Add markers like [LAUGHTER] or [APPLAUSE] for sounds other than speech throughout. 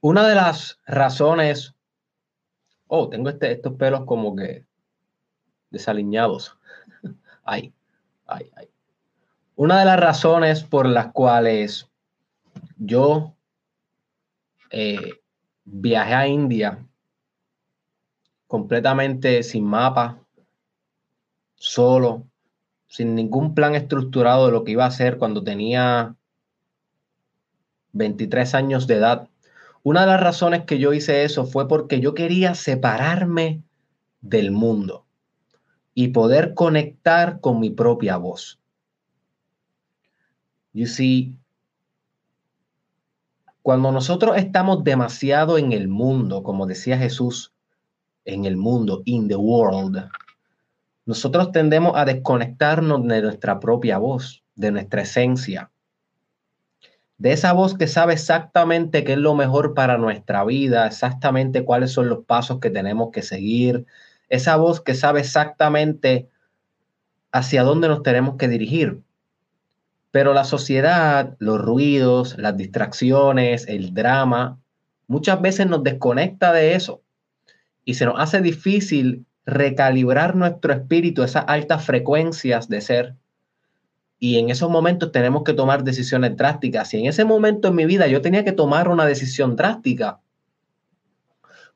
Una de las razones, oh, tengo este, estos pelos como que desaliñados. [LAUGHS] ay, ay, ay. Una de las razones por las cuales yo eh, viajé a India completamente sin mapa, solo, sin ningún plan estructurado de lo que iba a hacer cuando tenía 23 años de edad. Una de las razones que yo hice eso fue porque yo quería separarme del mundo y poder conectar con mi propia voz. You see, cuando nosotros estamos demasiado en el mundo, como decía Jesús, en el mundo, in the world, nosotros tendemos a desconectarnos de nuestra propia voz, de nuestra esencia de esa voz que sabe exactamente qué es lo mejor para nuestra vida, exactamente cuáles son los pasos que tenemos que seguir, esa voz que sabe exactamente hacia dónde nos tenemos que dirigir. Pero la sociedad, los ruidos, las distracciones, el drama, muchas veces nos desconecta de eso y se nos hace difícil recalibrar nuestro espíritu, esas altas frecuencias de ser y en esos momentos tenemos que tomar decisiones drásticas. Y en ese momento en mi vida yo tenía que tomar una decisión drástica,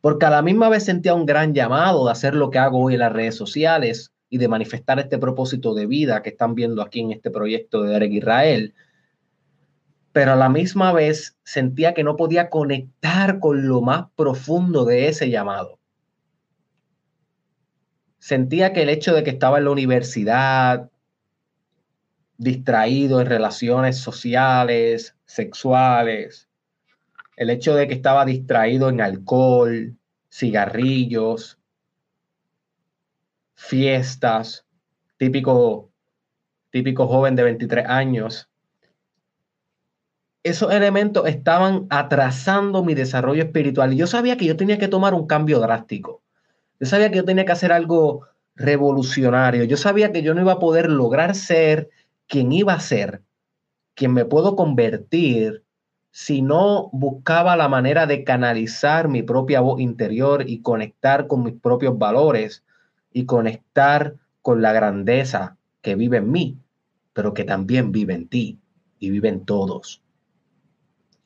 porque a la misma vez sentía un gran llamado de hacer lo que hago hoy en las redes sociales y de manifestar este propósito de vida que están viendo aquí en este proyecto de Derek Israel. Pero a la misma vez sentía que no podía conectar con lo más profundo de ese llamado. Sentía que el hecho de que estaba en la universidad, distraído en relaciones sociales, sexuales, el hecho de que estaba distraído en alcohol, cigarrillos, fiestas, típico, típico joven de 23 años. Esos elementos estaban atrasando mi desarrollo espiritual y yo sabía que yo tenía que tomar un cambio drástico. Yo sabía que yo tenía que hacer algo revolucionario. Yo sabía que yo no iba a poder lograr ser quién iba a ser, quien me puedo convertir si no buscaba la manera de canalizar mi propia voz interior y conectar con mis propios valores y conectar con la grandeza que vive en mí, pero que también vive en ti y vive en todos.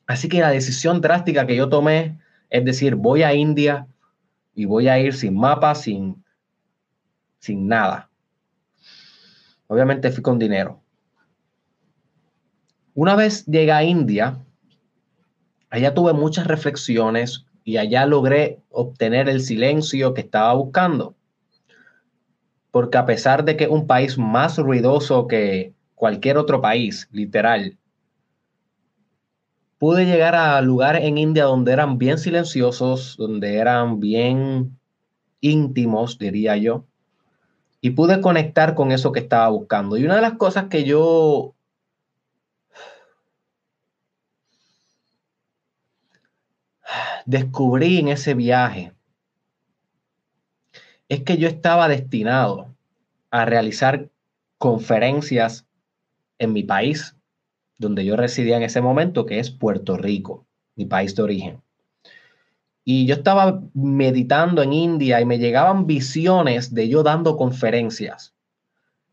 Así que la decisión drástica que yo tomé es decir, voy a India y voy a ir sin mapa, sin, sin nada. Obviamente fui con dinero. Una vez llegué a India, allá tuve muchas reflexiones y allá logré obtener el silencio que estaba buscando. Porque a pesar de que es un país más ruidoso que cualquier otro país, literal, pude llegar a lugares en India donde eran bien silenciosos, donde eran bien íntimos, diría yo, y pude conectar con eso que estaba buscando. Y una de las cosas que yo descubrí en ese viaje es que yo estaba destinado a realizar conferencias en mi país, donde yo residía en ese momento, que es Puerto Rico, mi país de origen. Y yo estaba meditando en India y me llegaban visiones de yo dando conferencias.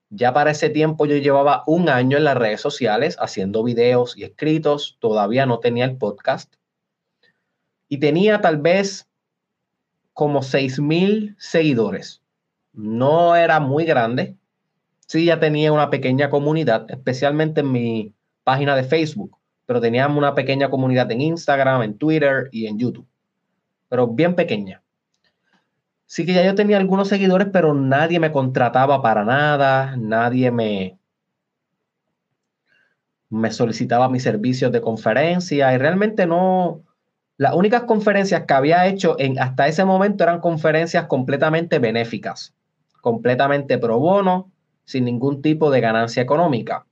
Ya para ese tiempo yo llevaba un año en las redes sociales haciendo videos y escritos, todavía no tenía el podcast y tenía tal vez como 6 mil seguidores. No era muy grande. Sí, ya tenía una pequeña comunidad, especialmente en mi página de Facebook, pero teníamos una pequeña comunidad en Instagram, en Twitter y en YouTube, pero bien pequeña. Sí que ya yo tenía algunos seguidores, pero nadie me contrataba para nada, nadie me, me solicitaba mis servicios de conferencia y realmente no, las únicas conferencias que había hecho en, hasta ese momento eran conferencias completamente benéficas, completamente pro bono, sin ningún tipo de ganancia económica.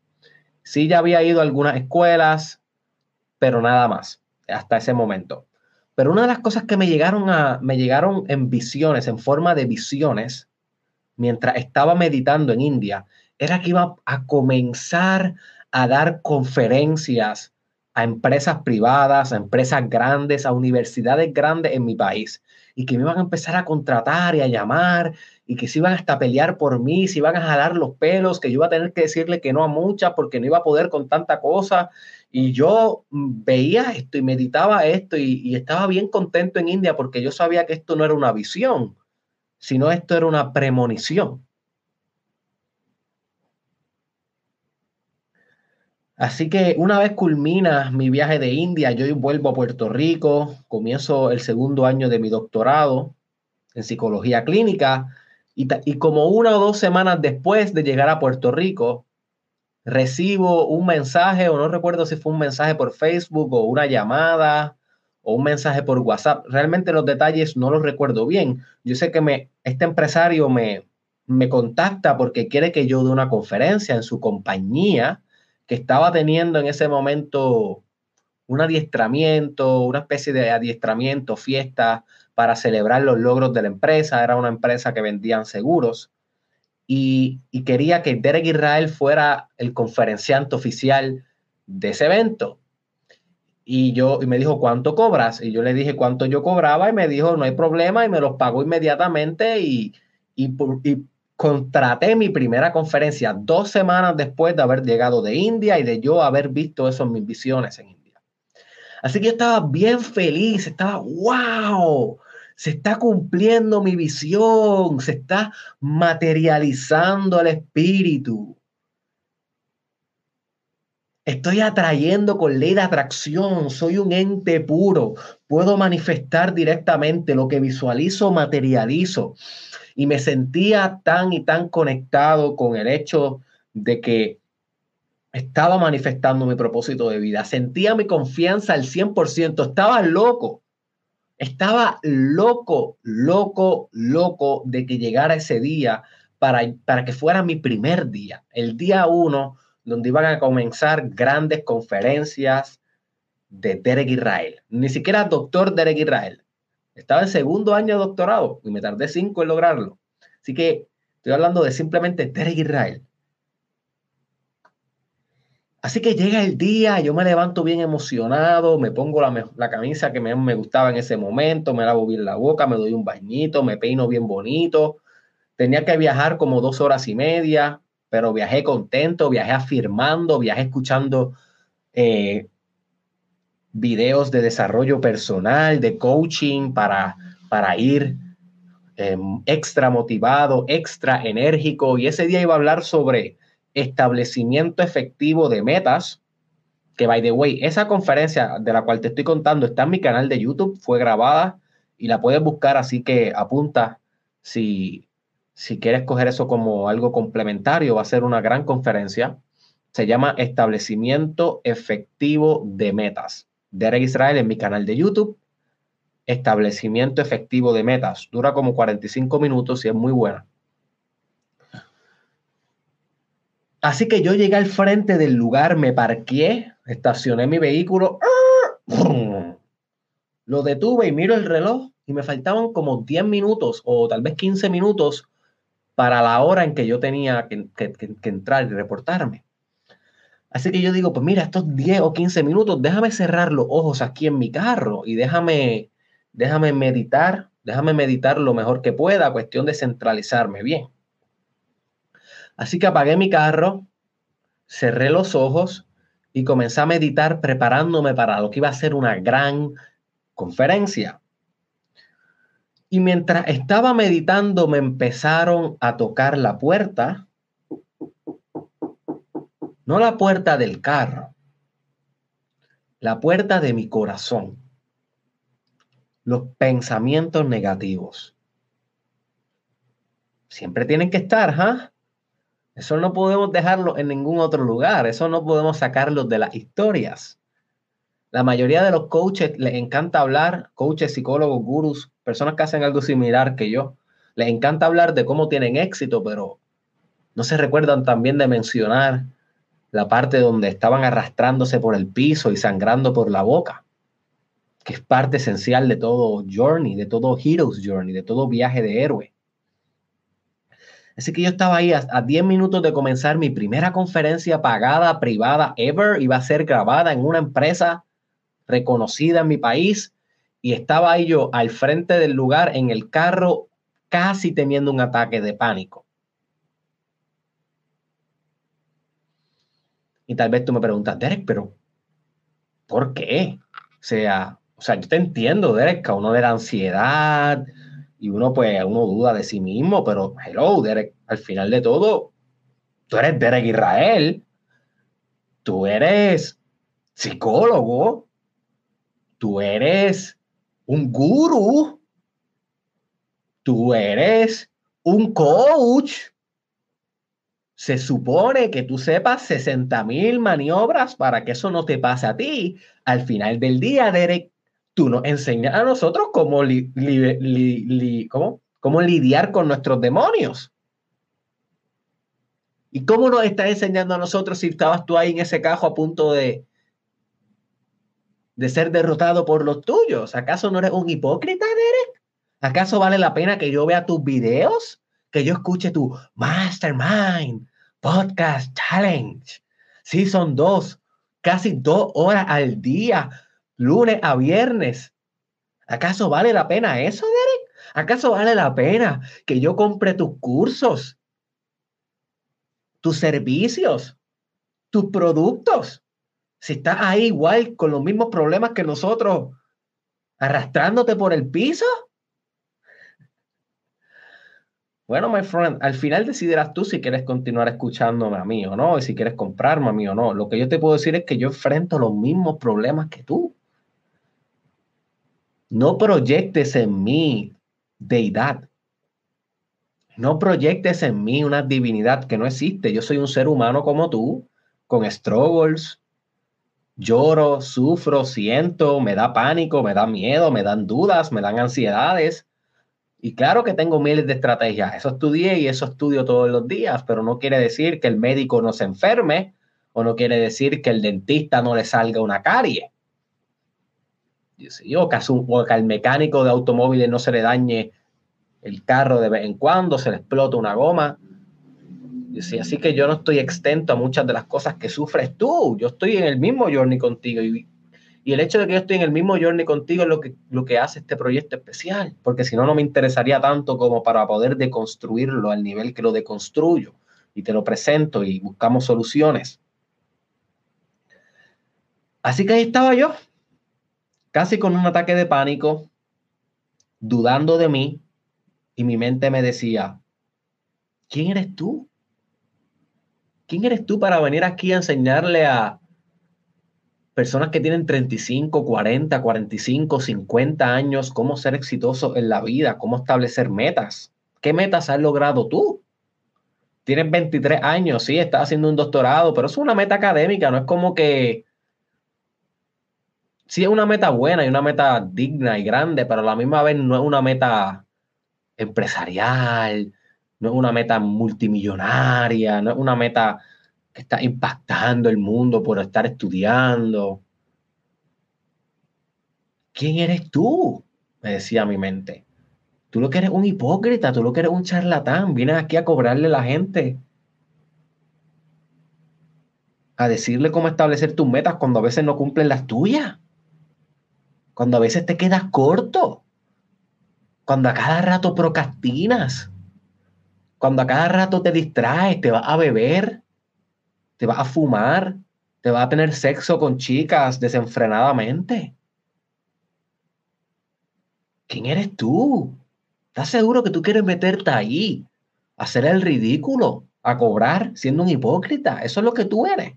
Sí, ya había ido a algunas escuelas, pero nada más, hasta ese momento. Pero una de las cosas que me llegaron, a, me llegaron en visiones, en forma de visiones, mientras estaba meditando en India, era que iba a comenzar a dar conferencias a empresas privadas, a empresas grandes, a universidades grandes en mi país y que me iban a empezar a contratar y a llamar y que se iban hasta a pelear por mí, se iban a jalar los pelos, que yo iba a tener que decirle que no a muchas porque no iba a poder con tanta cosa. Y yo mm, veía esto y meditaba esto y, y estaba bien contento en India porque yo sabía que esto no era una visión, sino esto era una premonición. Así que una vez culmina mi viaje de India, yo vuelvo a Puerto Rico, comienzo el segundo año de mi doctorado en psicología clínica y, como una o dos semanas después de llegar a Puerto Rico, recibo un mensaje, o no recuerdo si fue un mensaje por Facebook o una llamada o un mensaje por WhatsApp. Realmente los detalles no los recuerdo bien. Yo sé que me, este empresario me, me contacta porque quiere que yo dé una conferencia en su compañía estaba teniendo en ese momento un adiestramiento, una especie de adiestramiento, fiesta para celebrar los logros de la empresa. Era una empresa que vendían seguros y, quería que Derek Israel fuera el conferenciante oficial de ese evento. Y yo y me dijo, ¿cuánto cobras? Y yo le dije cuánto yo cobraba y me dijo, no hay problema y me los pagó inmediatamente y, y, y contraté mi primera conferencia dos semanas después de haber llegado de India y de yo haber visto eso en mis visiones en India. Así que yo estaba bien feliz, estaba, wow, se está cumpliendo mi visión, se está materializando el espíritu. Estoy atrayendo con ley de atracción, soy un ente puro, puedo manifestar directamente lo que visualizo, materializo y me sentía tan y tan conectado con el hecho de que estaba manifestando mi propósito de vida. Sentía mi confianza al 100%. Estaba loco. Estaba loco, loco, loco de que llegara ese día para, para que fuera mi primer día. El día uno, donde iban a comenzar grandes conferencias de Derek Israel. Ni siquiera doctor Derek Israel. Estaba en segundo año de doctorado y me tardé cinco en lograrlo. Así que estoy hablando de simplemente Derek Israel. Así que llega el día, yo me levanto bien emocionado, me pongo la, camisa que me, me, gustaba en ese momento, me lavo bien la boca, me doy un bañito, me peino bien bonito. Tenía que viajar como dos horas y media, pero viajé contento, viajé afirmando, viajé escuchando eh, videos de desarrollo personal, de coaching para, para ir em, extra motivado, extra enérgico. Y ese día iba a hablar sobre establecimiento efectivo de metas. Que, by the way, esa conferencia de la cual te estoy contando está en mi canal de YouTube, fue grabada y la puedes buscar, así que apunta si, si quieres coger eso como algo complementario, va a ser una gran conferencia. Se llama Establecimiento Efectivo de Metas. Derek Israel en mi canal de YouTube. Establecimiento efectivo de metas. Dura como 45 minutos y es muy buena. Así que yo llegué al frente del lugar, me parqué, estacioné mi vehículo, lo detuve y miro el reloj y me faltaban como 10 minutos o tal vez 15 minutos para la hora en que yo tenía que, que entrar y reportarme. Así que yo digo, pues mira, estos 10 o 15 minutos, déjame cerrar los ojos aquí en mi carro y déjame, déjame meditar, déjame meditar lo mejor que pueda, cuestión de centralizarme bien. Así que apagué mi carro, cerré los ojos y comencé a meditar preparándome para lo que iba a ser una gran conferencia. Y mientras estaba meditando me empezaron a tocar la puerta no la puerta del carro, la puerta de mi corazón, los pensamientos negativos. Siempre tienen que estar, ¿ah? Eso no podemos dejarlo en ningún otro lugar, eso no podemos sacarlo de las historias. La mayoría de los coaches les encanta hablar, coaches, psicólogos, gurus, personas que hacen algo similar que yo, les encanta hablar de cómo tienen éxito, pero no se recuerdan también de mencionar la parte donde estaban arrastrándose por el piso y sangrando por la boca, que es parte esencial de todo journey, de todo hero's journey, de todo viaje de héroe. Así que yo estaba ahí a, 10 minutos de comenzar mi primera conferencia pagada, privada, ever. Iba a ser grabada en una empresa reconocida en mi país. Y estaba ahí yo al frente del lugar en el carro, casi teniendo un ataque de pánico. Y tal vez tú me preguntas, Derek, pero ¿por qué? O sea, o sea, yo te entiendo, Derek, que uno de la ansiedad y uno pues uno duda de sí mismo, pero hello, Derek, al final de todo, tú eres Derek Israel, tú eres psicólogo, tú eres un gurú, tú eres un coach, se supone que tú sepas 60 mil maniobras para que eso no te pase a ti. Al final del día, Derek, tú nos enseñas a nosotros cómo, cómo, lidiar con nuestros demonios. ¿Y cómo nos estás enseñando a nosotros si estabas tú ahí en ese cajo a punto de, de ser derrotado por los tuyos? ¿Acaso no eres un hipócrita, Derek? ¿Acaso vale la pena que yo vea tus videos? Que yo escuche tu mastermind, Podcast Challenge. son dos, casi dos horas al día, lunes a viernes. ¿Acaso vale la pena eso, Derek? ¿Acaso vale la pena que yo compre tus cursos, tus servicios, tus productos? Si estás ahí igual con los mismos problemas que nosotros, arrastrándote por el piso. Bueno, my friend, al final decidirás tú si quieres continuar escuchándome a mí o no, y si quieres comprarme a mí o no. Lo que yo te puedo decir es que yo enfrento los mismos problemas que tú. No proyectes en mí deidad. No proyectes en mí una divinidad que no existe. Yo soy un ser humano como tú, con struggles. Lloro, sufro, siento, me da pánico, me da miedo, me dan dudas, me dan ansiedades. Y claro que tengo miles de estrategias, eso estudié y eso estudio todos los días, pero no quiere decir que el médico no se enferme o no quiere decir que el dentista no le salga una carie. O que, o que al mecánico de automóviles no se le dañe el carro de vez en cuando, se le explota una goma. Así que yo no estoy exento a muchas de las cosas que sufres tú. Yo estoy en el mismo journey contigo y y el hecho de que yo estoy en el mismo journey contigo es lo que, lo que hace este proyecto especial, porque si no, no me interesaría tanto como para poder deconstruirlo al nivel que lo deconstruyo y te lo presento y buscamos soluciones. Así que ahí estaba yo, casi con un ataque de pánico, dudando de mí, y mi mente me decía, ¿quién eres tú? ¿Quién eres tú para venir aquí a enseñarle a personas que tienen 35, 40, 45, 50 años, cómo ser exitoso en la vida, cómo establecer metas. ¿Qué metas has logrado tú? Tienes 23 años, sí, estás haciendo un doctorado, pero es una meta académica, no es como que... Sí es una meta buena y una meta digna y grande, pero a la misma vez no es una meta empresarial, no es una meta multimillonaria, no es una meta que está impactando el mundo por estar estudiando. ¿Quién eres tú? Me decía mi mente. Tú lo que eres un hipócrita, tú lo que eres un charlatán, vienes aquí a cobrarle a la gente. A decirle cómo establecer tus metas cuando a veces no cumplen las tuyas. Cuando a veces te quedas corto. Cuando a cada rato procrastinas. Cuando a cada rato te distraes, te vas a beber te vas a fumar, te vas a tener sexo con chicas desenfrenadamente. ¿Quién eres tú? ¿Estás seguro que tú quieres meterte ahí, hacer el ridículo, a cobrar siendo un hipócrita? Eso es lo que tú eres.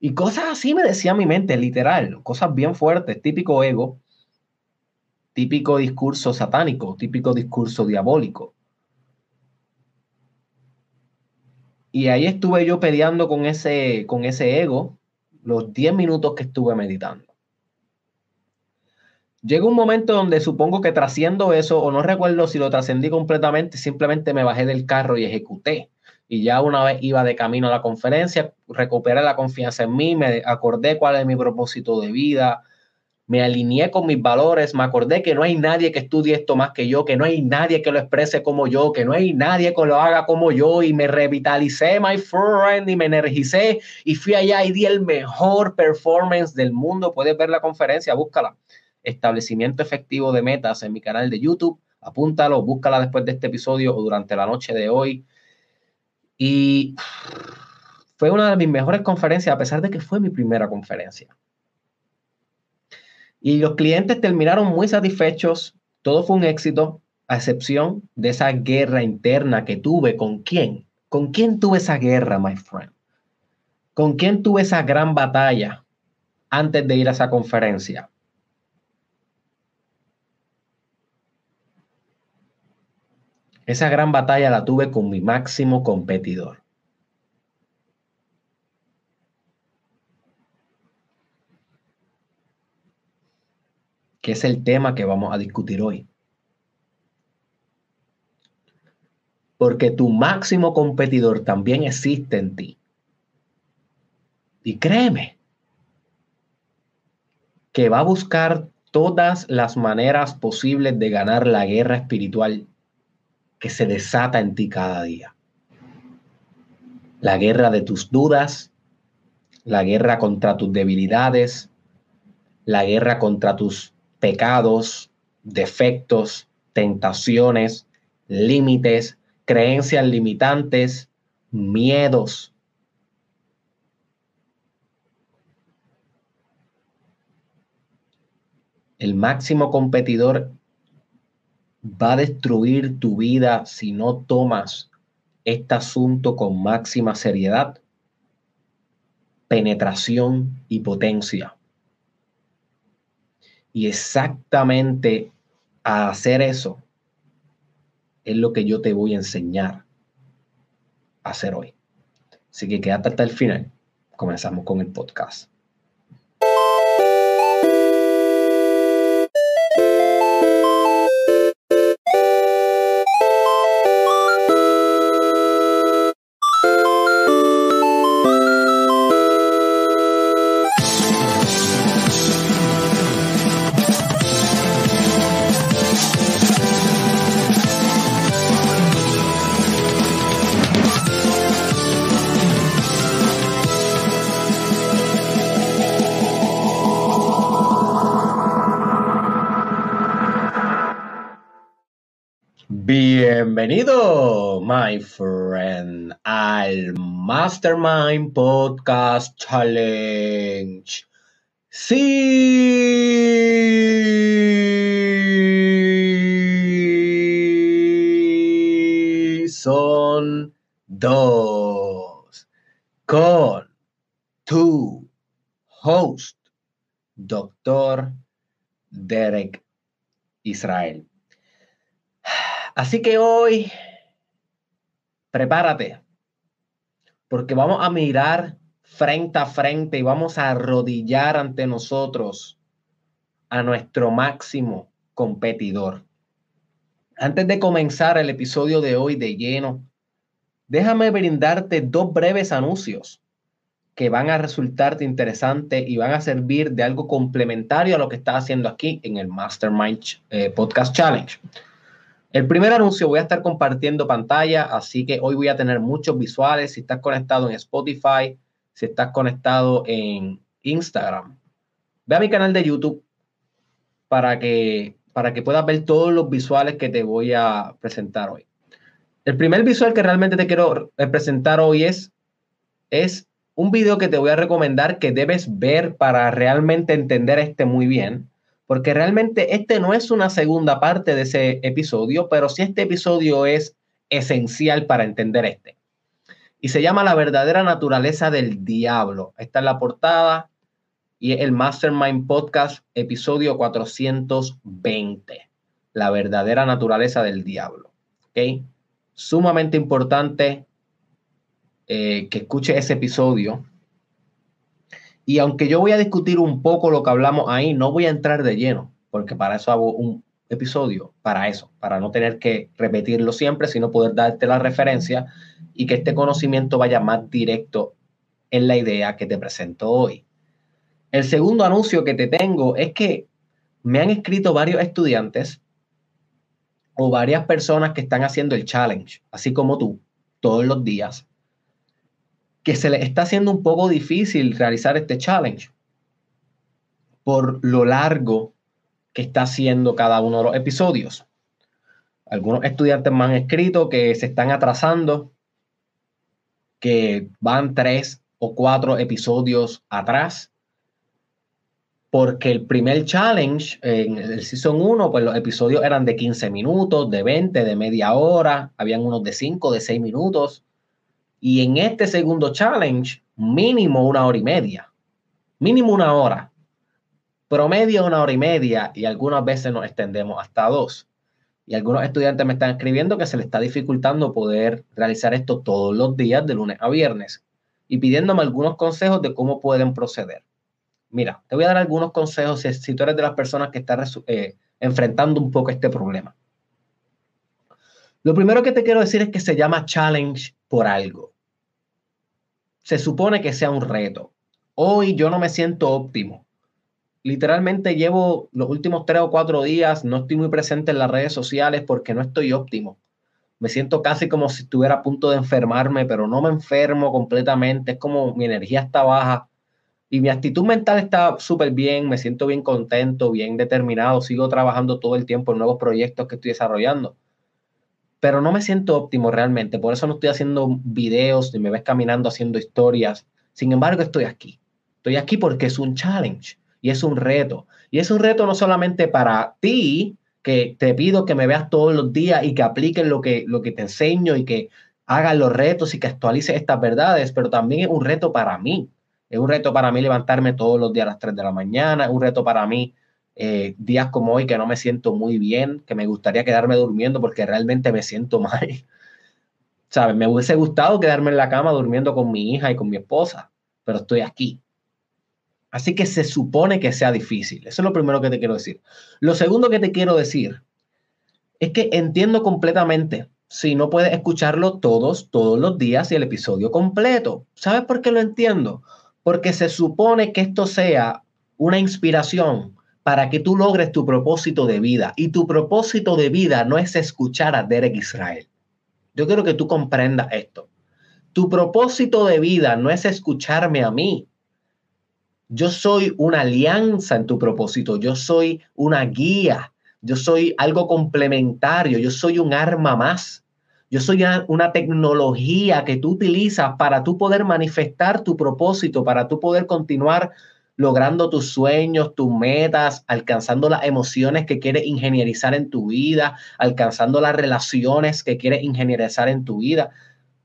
Y cosas así me decía mi mente, literal, cosas bien fuertes, típico ego, típico discurso satánico, típico discurso diabólico. Y ahí estuve yo peleando con ese, con ese ego los 10 minutos que estuve meditando. Llega un momento donde supongo que trasciendo eso, o no recuerdo si lo trascendí completamente, simplemente me bajé del carro y ejecuté. Y ya una vez iba de camino a la conferencia, recuperé la confianza en mí, me acordé cuál es mi propósito de vida, me alineé con mis valores, me acordé que no hay nadie que estudie esto más que yo, que no hay nadie que lo exprese como yo, que no hay nadie que lo haga como yo y me revitalicé, my friend, y me energicé y fui allá y di el mejor performance del mundo. Puedes ver la conferencia, búscala. Establecimiento efectivo de metas en mi canal de YouTube. Apúntalo, búscala después de este episodio o durante la noche de hoy. Y fue una de mis mejores conferencias, a pesar de que fue mi primera conferencia. Y los clientes terminaron muy satisfechos, todo fue un éxito, a excepción de esa guerra interna que tuve con quién. ¿Con quién tuve esa guerra, my friend? ¿Con quién tuve esa gran batalla antes de ir a esa conferencia? Esa gran batalla la tuve con mi máximo competidor. Que es el tema que vamos a discutir hoy. Porque tu máximo competidor también existe en ti. Y créeme que va a buscar todas las maneras posibles de ganar la guerra espiritual que se desata en ti cada día. La guerra de tus dudas, la guerra contra tus debilidades, la guerra contra tus pecados, defectos, tentaciones, límites, creencias limitantes, miedos. El máximo competidor va a destruir tu vida si no tomas este asunto con máxima seriedad, penetración y potencia. Y exactamente a hacer eso es lo que yo te voy a enseñar a hacer hoy. Así que quédate hasta el final. Comenzamos con el podcast. Bienvenido, my friend, al Mastermind Podcast Challenge. Sí, son dos con tu host, Doctor Derek Israel. Así que hoy, prepárate, porque vamos a mirar frente a frente y vamos a arrodillar ante nosotros a nuestro máximo competidor. Antes de comenzar el episodio de hoy de lleno, déjame brindarte dos breves anuncios que van a resultarte interesantes y van a servir de algo complementario a lo que estás haciendo aquí en el Mastermind eh, Podcast Challenge. El primer anuncio voy a estar compartiendo pantalla, así que hoy voy a tener muchos visuales. Si estás conectado en Spotify, si estás conectado en Instagram, ve a mi canal de YouTube para que, para que puedas ver todos los visuales que te voy a presentar hoy. El primer visual que realmente te quiero presentar hoy es, es un video que te voy a recomendar que debes ver para realmente entender este muy bien porque realmente este no es una segunda parte de ese episodio, pero sí este episodio es esencial para entender este. Y se llama La verdadera naturaleza del diablo. Está en la portada y es el Mastermind Podcast, episodio 420. La verdadera naturaleza del diablo. ¿Ok? Sumamente importante eh, que escuche ese episodio y aunque yo voy a discutir un poco lo que hablamos ahí, no voy a entrar de lleno, porque para eso hago un episodio, para eso, para no tener que repetirlo siempre, sino poder darte la referencia y que este conocimiento vaya más directo en la idea que te presento hoy. El segundo anuncio que te tengo es que me han escrito varios estudiantes o varias personas que están haciendo el challenge, así como tú, todos los días, que se les está haciendo un poco difícil realizar este challenge por lo largo que está haciendo cada uno de los episodios. Algunos estudiantes me han escrito que se están atrasando, que van tres o cuatro episodios atrás porque el primer challenge en el Season 1, pues los episodios eran de 15 minutos, de 20, de media hora, habían unos de 5, de 6 minutos. Y en este segundo challenge, mínimo una hora y media. Mínimo una hora. Promedio una hora y media y algunas veces nos extendemos hasta dos. Y algunos estudiantes me están escribiendo que se les está dificultando poder realizar esto todos los días de lunes a viernes y pidiéndome algunos consejos de cómo pueden proceder. Mira, te voy a dar algunos consejos si, tú eres de las personas que están eh, enfrentando un poco este problema. Lo primero que te quiero decir es que se llama challenge por algo. Se supone que sea un reto. Hoy yo no me siento óptimo. Literalmente llevo los últimos tres o cuatro días, no estoy muy presente en las redes sociales porque no estoy óptimo. Me siento casi como si estuviera a punto de enfermarme, pero no me enfermo completamente. Es como mi energía está baja y mi actitud mental está súper bien, me siento bien contento, bien determinado, sigo trabajando todo el tiempo en nuevos proyectos que estoy desarrollando. Pero no me siento óptimo realmente, por eso no estoy haciendo videos ni me ves caminando haciendo historias. Sin embargo, estoy aquí. Estoy aquí porque es un challenge y es un reto. Y es un reto no solamente para ti, que te pido que me veas todos los días y que apliques lo que, lo que te enseño y que hagas los retos y que actualices estas verdades, pero también es un reto para mí es un reto para mí levantarme todos los días a las 3 de la mañana. Es un reto para mí eh, días como hoy que no me siento muy bien, que me gustaría quedarme durmiendo porque realmente me siento [LAUGHS] mal. ¿Sabes? Me hubiese gustado quedarme en la cama durmiendo con mi hija y con mi esposa, pero estoy aquí. Así que se supone que sea difícil. Eso es lo primero que te quiero decir. Lo segundo que te quiero decir es que entiendo completamente si no puedes escucharlo todos, todos los días y el episodio completo. ¿Sabes por qué lo entiendo? porque se supone que esto sea una inspiración para que tú logres tu propósito de vida. Y tu propósito de vida no es escuchar a Derek Israel. Yo quiero que tú comprendas esto. Tu propósito de vida no es escucharme a mí. Yo soy una alianza en tu propósito. Yo soy una guía. Yo soy algo complementario. Yo soy un arma más. Yo soy una, tecnología que tú utilizas para tú poder manifestar tu propósito, para tú poder continuar logrando tus sueños, tus metas, alcanzando las emociones que quieres ingenierizar en tu vida, alcanzando las relaciones que quieres ingenierizar en tu vida.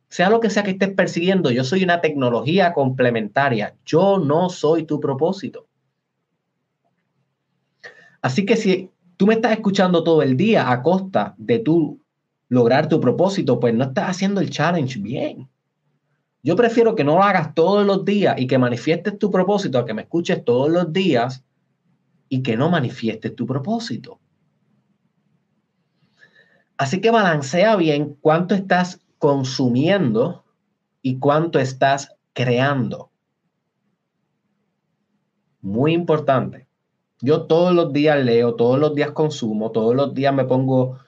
Sea lo que sea que estés persiguiendo, yo soy una tecnología complementaria. Yo no soy tu propósito. Así que si tú me estás escuchando todo el día a costa de tu lograr tu propósito, pues no estás haciendo el challenge bien. Yo prefiero que no lo hagas todos los días y que manifiestes tu propósito a que me escuches todos los días y que no manifiestes tu propósito. Así que balancea bien cuánto estás consumiendo y cuánto estás creando. Muy importante. Yo todos los días leo, todos los días consumo, todos los días me pongo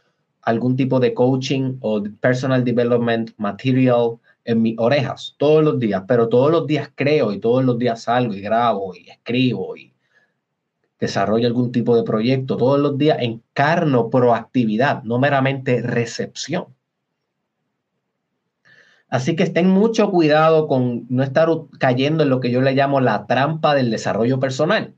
algún tipo de coaching o personal development material en mis orejas todos los días, pero todos los días creo y todos los días salgo y grabo y escribo y desarrollo algún tipo de proyecto. Todos los días encarno proactividad, no meramente recepción. Así que estén mucho cuidado con no estar cayendo en lo que yo le llamo la trampa del desarrollo personal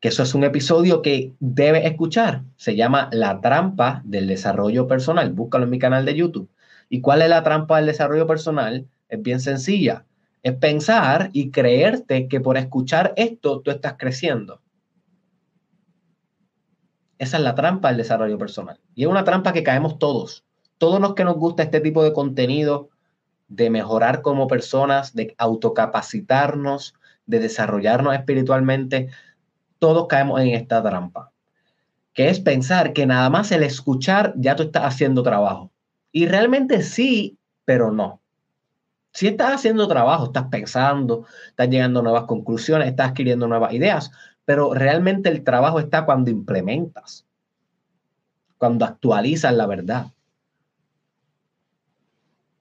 que eso es un episodio que debes escuchar. Se llama La trampa del desarrollo personal. Búscalo en mi canal de YouTube. ¿Y cuál es la trampa del desarrollo personal? Es bien sencilla. Es pensar y creerte que por escuchar esto tú estás creciendo. Esa es la trampa del desarrollo personal. Y es una trampa que caemos todos. Todos los que nos gusta este tipo de contenido, de mejorar como personas, de autocapacitarnos, de desarrollarnos espiritualmente, todos caemos en esta trampa, que es pensar que nada más el escuchar ya tú estás haciendo trabajo. Y realmente sí, pero no. Si estás haciendo trabajo, estás pensando, estás llegando a nuevas conclusiones, estás adquiriendo nuevas ideas, pero realmente el trabajo está cuando implementas, cuando actualizas la verdad,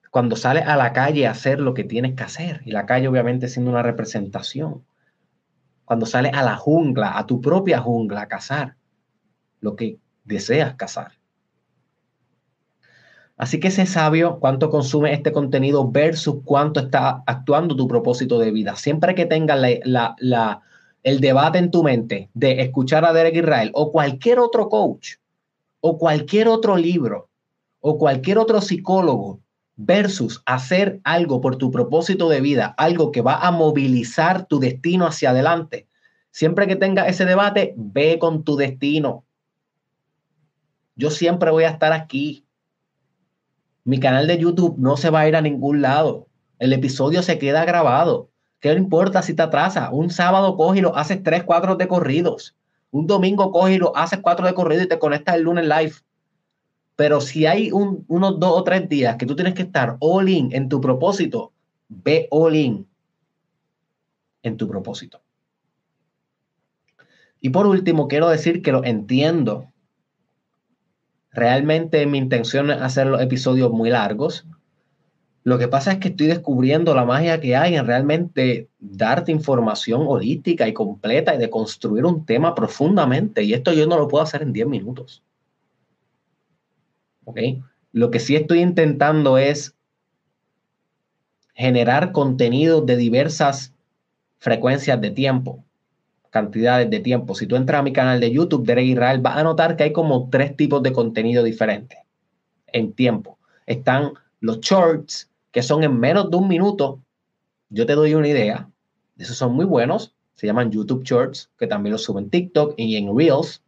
cuando sales a la calle a hacer lo que tienes que hacer, y la calle obviamente siendo una representación, cuando sales a la jungla, a tu propia jungla, a cazar lo que deseas cazar. Así que sé sabio cuánto consume este contenido versus cuánto está actuando tu propósito de vida. Siempre que tengas el debate en tu mente de escuchar a Derek Israel o cualquier otro coach o cualquier otro libro o cualquier otro psicólogo versus hacer algo por tu propósito de vida, algo que va a movilizar tu destino hacia adelante. Siempre que tengas ese debate, ve con tu destino. Yo siempre voy a estar aquí mi canal de YouTube no se va a ir a ningún lado. El episodio se queda grabado. ¿Qué importa si te atrasa? Un sábado coge y lo haces tres, cuatro de corridos. Un domingo coge y lo haces cuatro de corrido y te conectas el lunes live. Pero si hay unos dos o tres días que tú tienes que estar all in en tu propósito, ve all in en tu propósito. Y por último, quiero decir que lo entiendo Realmente mi intención es hacer los episodios muy largos. Lo que pasa es que estoy descubriendo la magia que hay en realmente darte información holística y completa y de construir un tema profundamente. Y esto yo no lo puedo hacer en 10 minutos. Lo que sí estoy intentando es generar contenido de diversas frecuencias de tiempo cantidades de tiempo. Si tú entras a mi canal de YouTube, Derek Israel, vas a notar que hay como tres tipos de contenido diferentes en tiempo. Están los shorts, que son en menos de un minuto. Yo te doy una idea. Esos son muy buenos. Se llaman YouTube Shorts, que también los subo en TikTok y en Reels.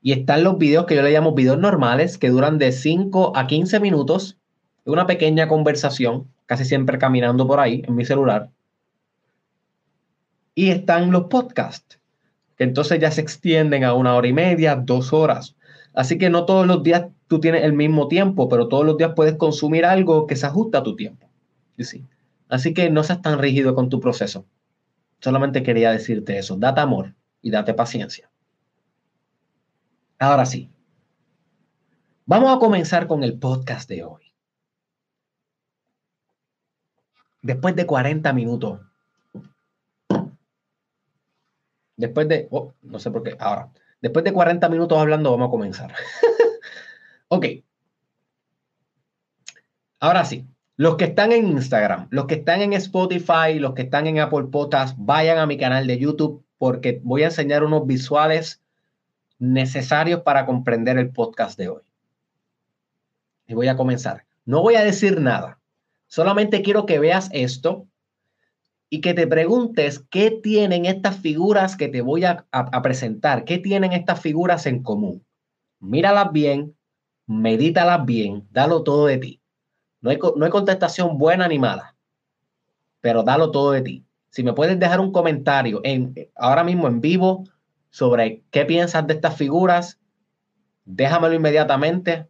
Y están los videos que yo le llamo videos normales, que duran de 5 a 15 minutos. Una pequeña conversación, casi siempre caminando por ahí en mi celular y están los podcasts, que entonces ya se extienden a una hora y media, dos horas. Así que no todos los días tú tienes el mismo tiempo, pero todos los días puedes consumir algo que se ajusta a tu tiempo. ¿sí? Así que no seas tan rígido con tu proceso. Solamente quería decirte eso. Date amor y date paciencia. Ahora sí. Vamos a comenzar con el podcast de hoy. Después de 40 minutos Después de, oh, no sé por qué, ahora, después de 40 minutos hablando, vamos a comenzar. [LAUGHS] ok. Ahora sí, los que están en Instagram, los que están en Spotify, los que están en Apple Podcasts, vayan a mi canal de YouTube porque voy a enseñar unos visuales necesarios para comprender el podcast de hoy. Y voy a comenzar. No voy a decir nada. Solamente quiero que veas esto y que te preguntes qué tienen estas figuras que te voy a, presentar, qué tienen estas figuras en común. Míralas bien, medítalas bien, dalo todo de ti. No hay, no hay contestación buena ni mala, pero dalo todo de ti. Si me puedes dejar un comentario en, ahora mismo en vivo sobre qué piensas de estas figuras, déjamelo inmediatamente.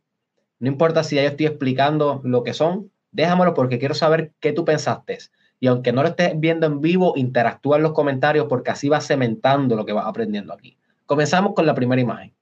No importa si ya yo estoy explicando lo que son, déjamelo porque quiero saber qué tú pensaste. Y aunque no lo estés viendo en vivo, interactúa en los comentarios porque así vas cementando lo que vas aprendiendo aquí. Comenzamos con la primera imagen.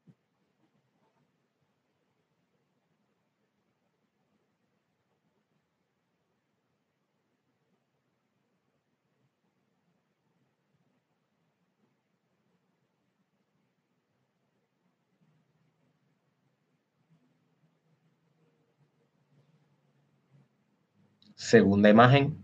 Segunda imagen.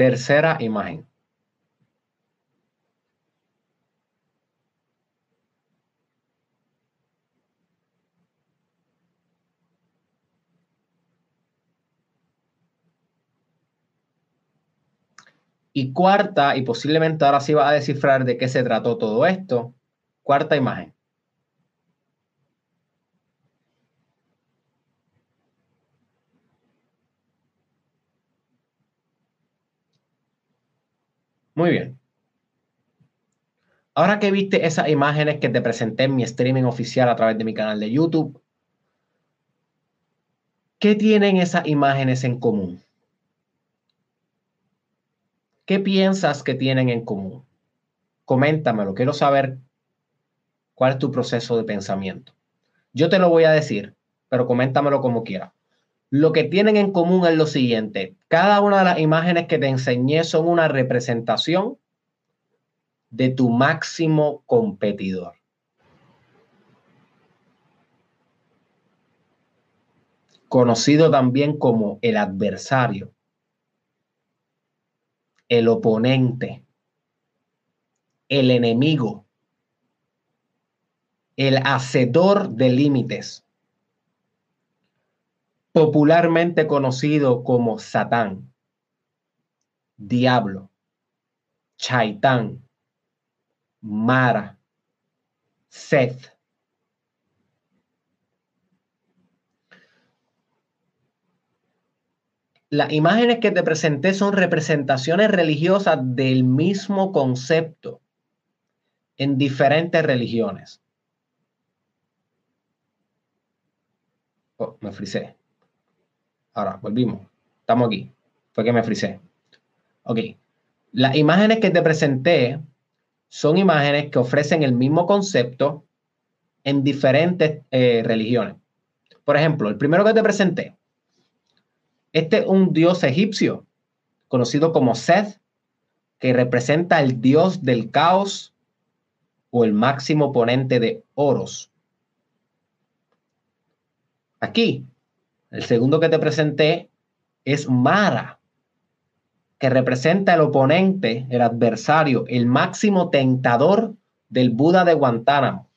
Tercera imagen. Y cuarta, y posiblemente ahora sí va a descifrar de qué se trató todo esto. Cuarta imagen. Muy bien. Ahora que viste esas imágenes que te presenté en mi streaming oficial a través de mi canal de YouTube, ¿qué tienen esas imágenes en común? ¿Qué piensas que tienen en común? Coméntamelo, quiero saber cuál es tu proceso de pensamiento. Yo te lo voy a decir, pero coméntamelo como quieras. Lo que tienen en común es lo siguiente. Cada una de las imágenes que te enseñé son una representación de tu máximo competidor. Conocido también como el adversario, el oponente, el enemigo, el hacedor de límites popularmente conocido como Satán, Diablo, Chaitán, Mara, Seth. Las imágenes que te presenté son representaciones religiosas del mismo concepto en diferentes religiones. Oh, me frisé. Ahora, volvimos. Estamos aquí. Fue que me frisé. Ok. Las imágenes que te presenté son imágenes que ofrecen el mismo concepto en diferentes eh, religiones. Por ejemplo, el primero que te presenté. Este es un dios egipcio conocido como Seth, que representa el dios del caos o el máximo ponente de oros. Aquí el segundo que te presenté es Mara, que representa el oponente, el adversario, el máximo tentador del Buda de Guantánamo,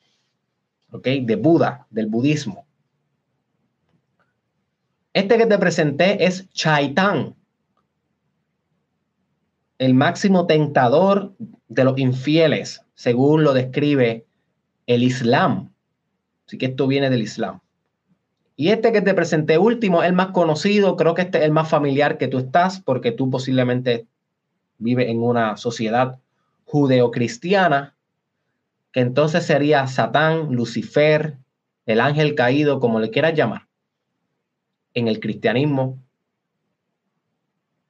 ¿ok? De Buda, del budismo. Este que te presenté es Chaitán, el máximo tentador de los infieles, según lo describe el Islam. Así que esto viene del Islam. Y este que te presenté último, el más conocido, creo que este es el más familiar que tú estás, porque tú posiblemente vives en una sociedad judeocristiana, que entonces sería Satán, Lucifer, el ángel caído, como le quieras llamar, en el cristianismo,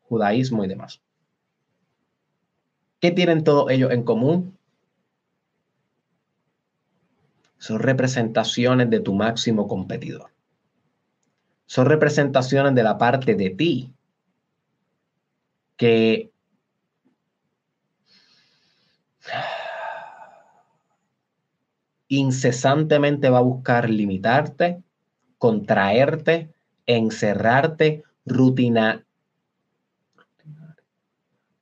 judaísmo y demás. ¿Qué tienen todos ellos en común? Son representaciones de tu máximo competidor son representaciones de la parte de ti que incesantemente va a buscar limitarte, contraerte, encerrarte, rutina,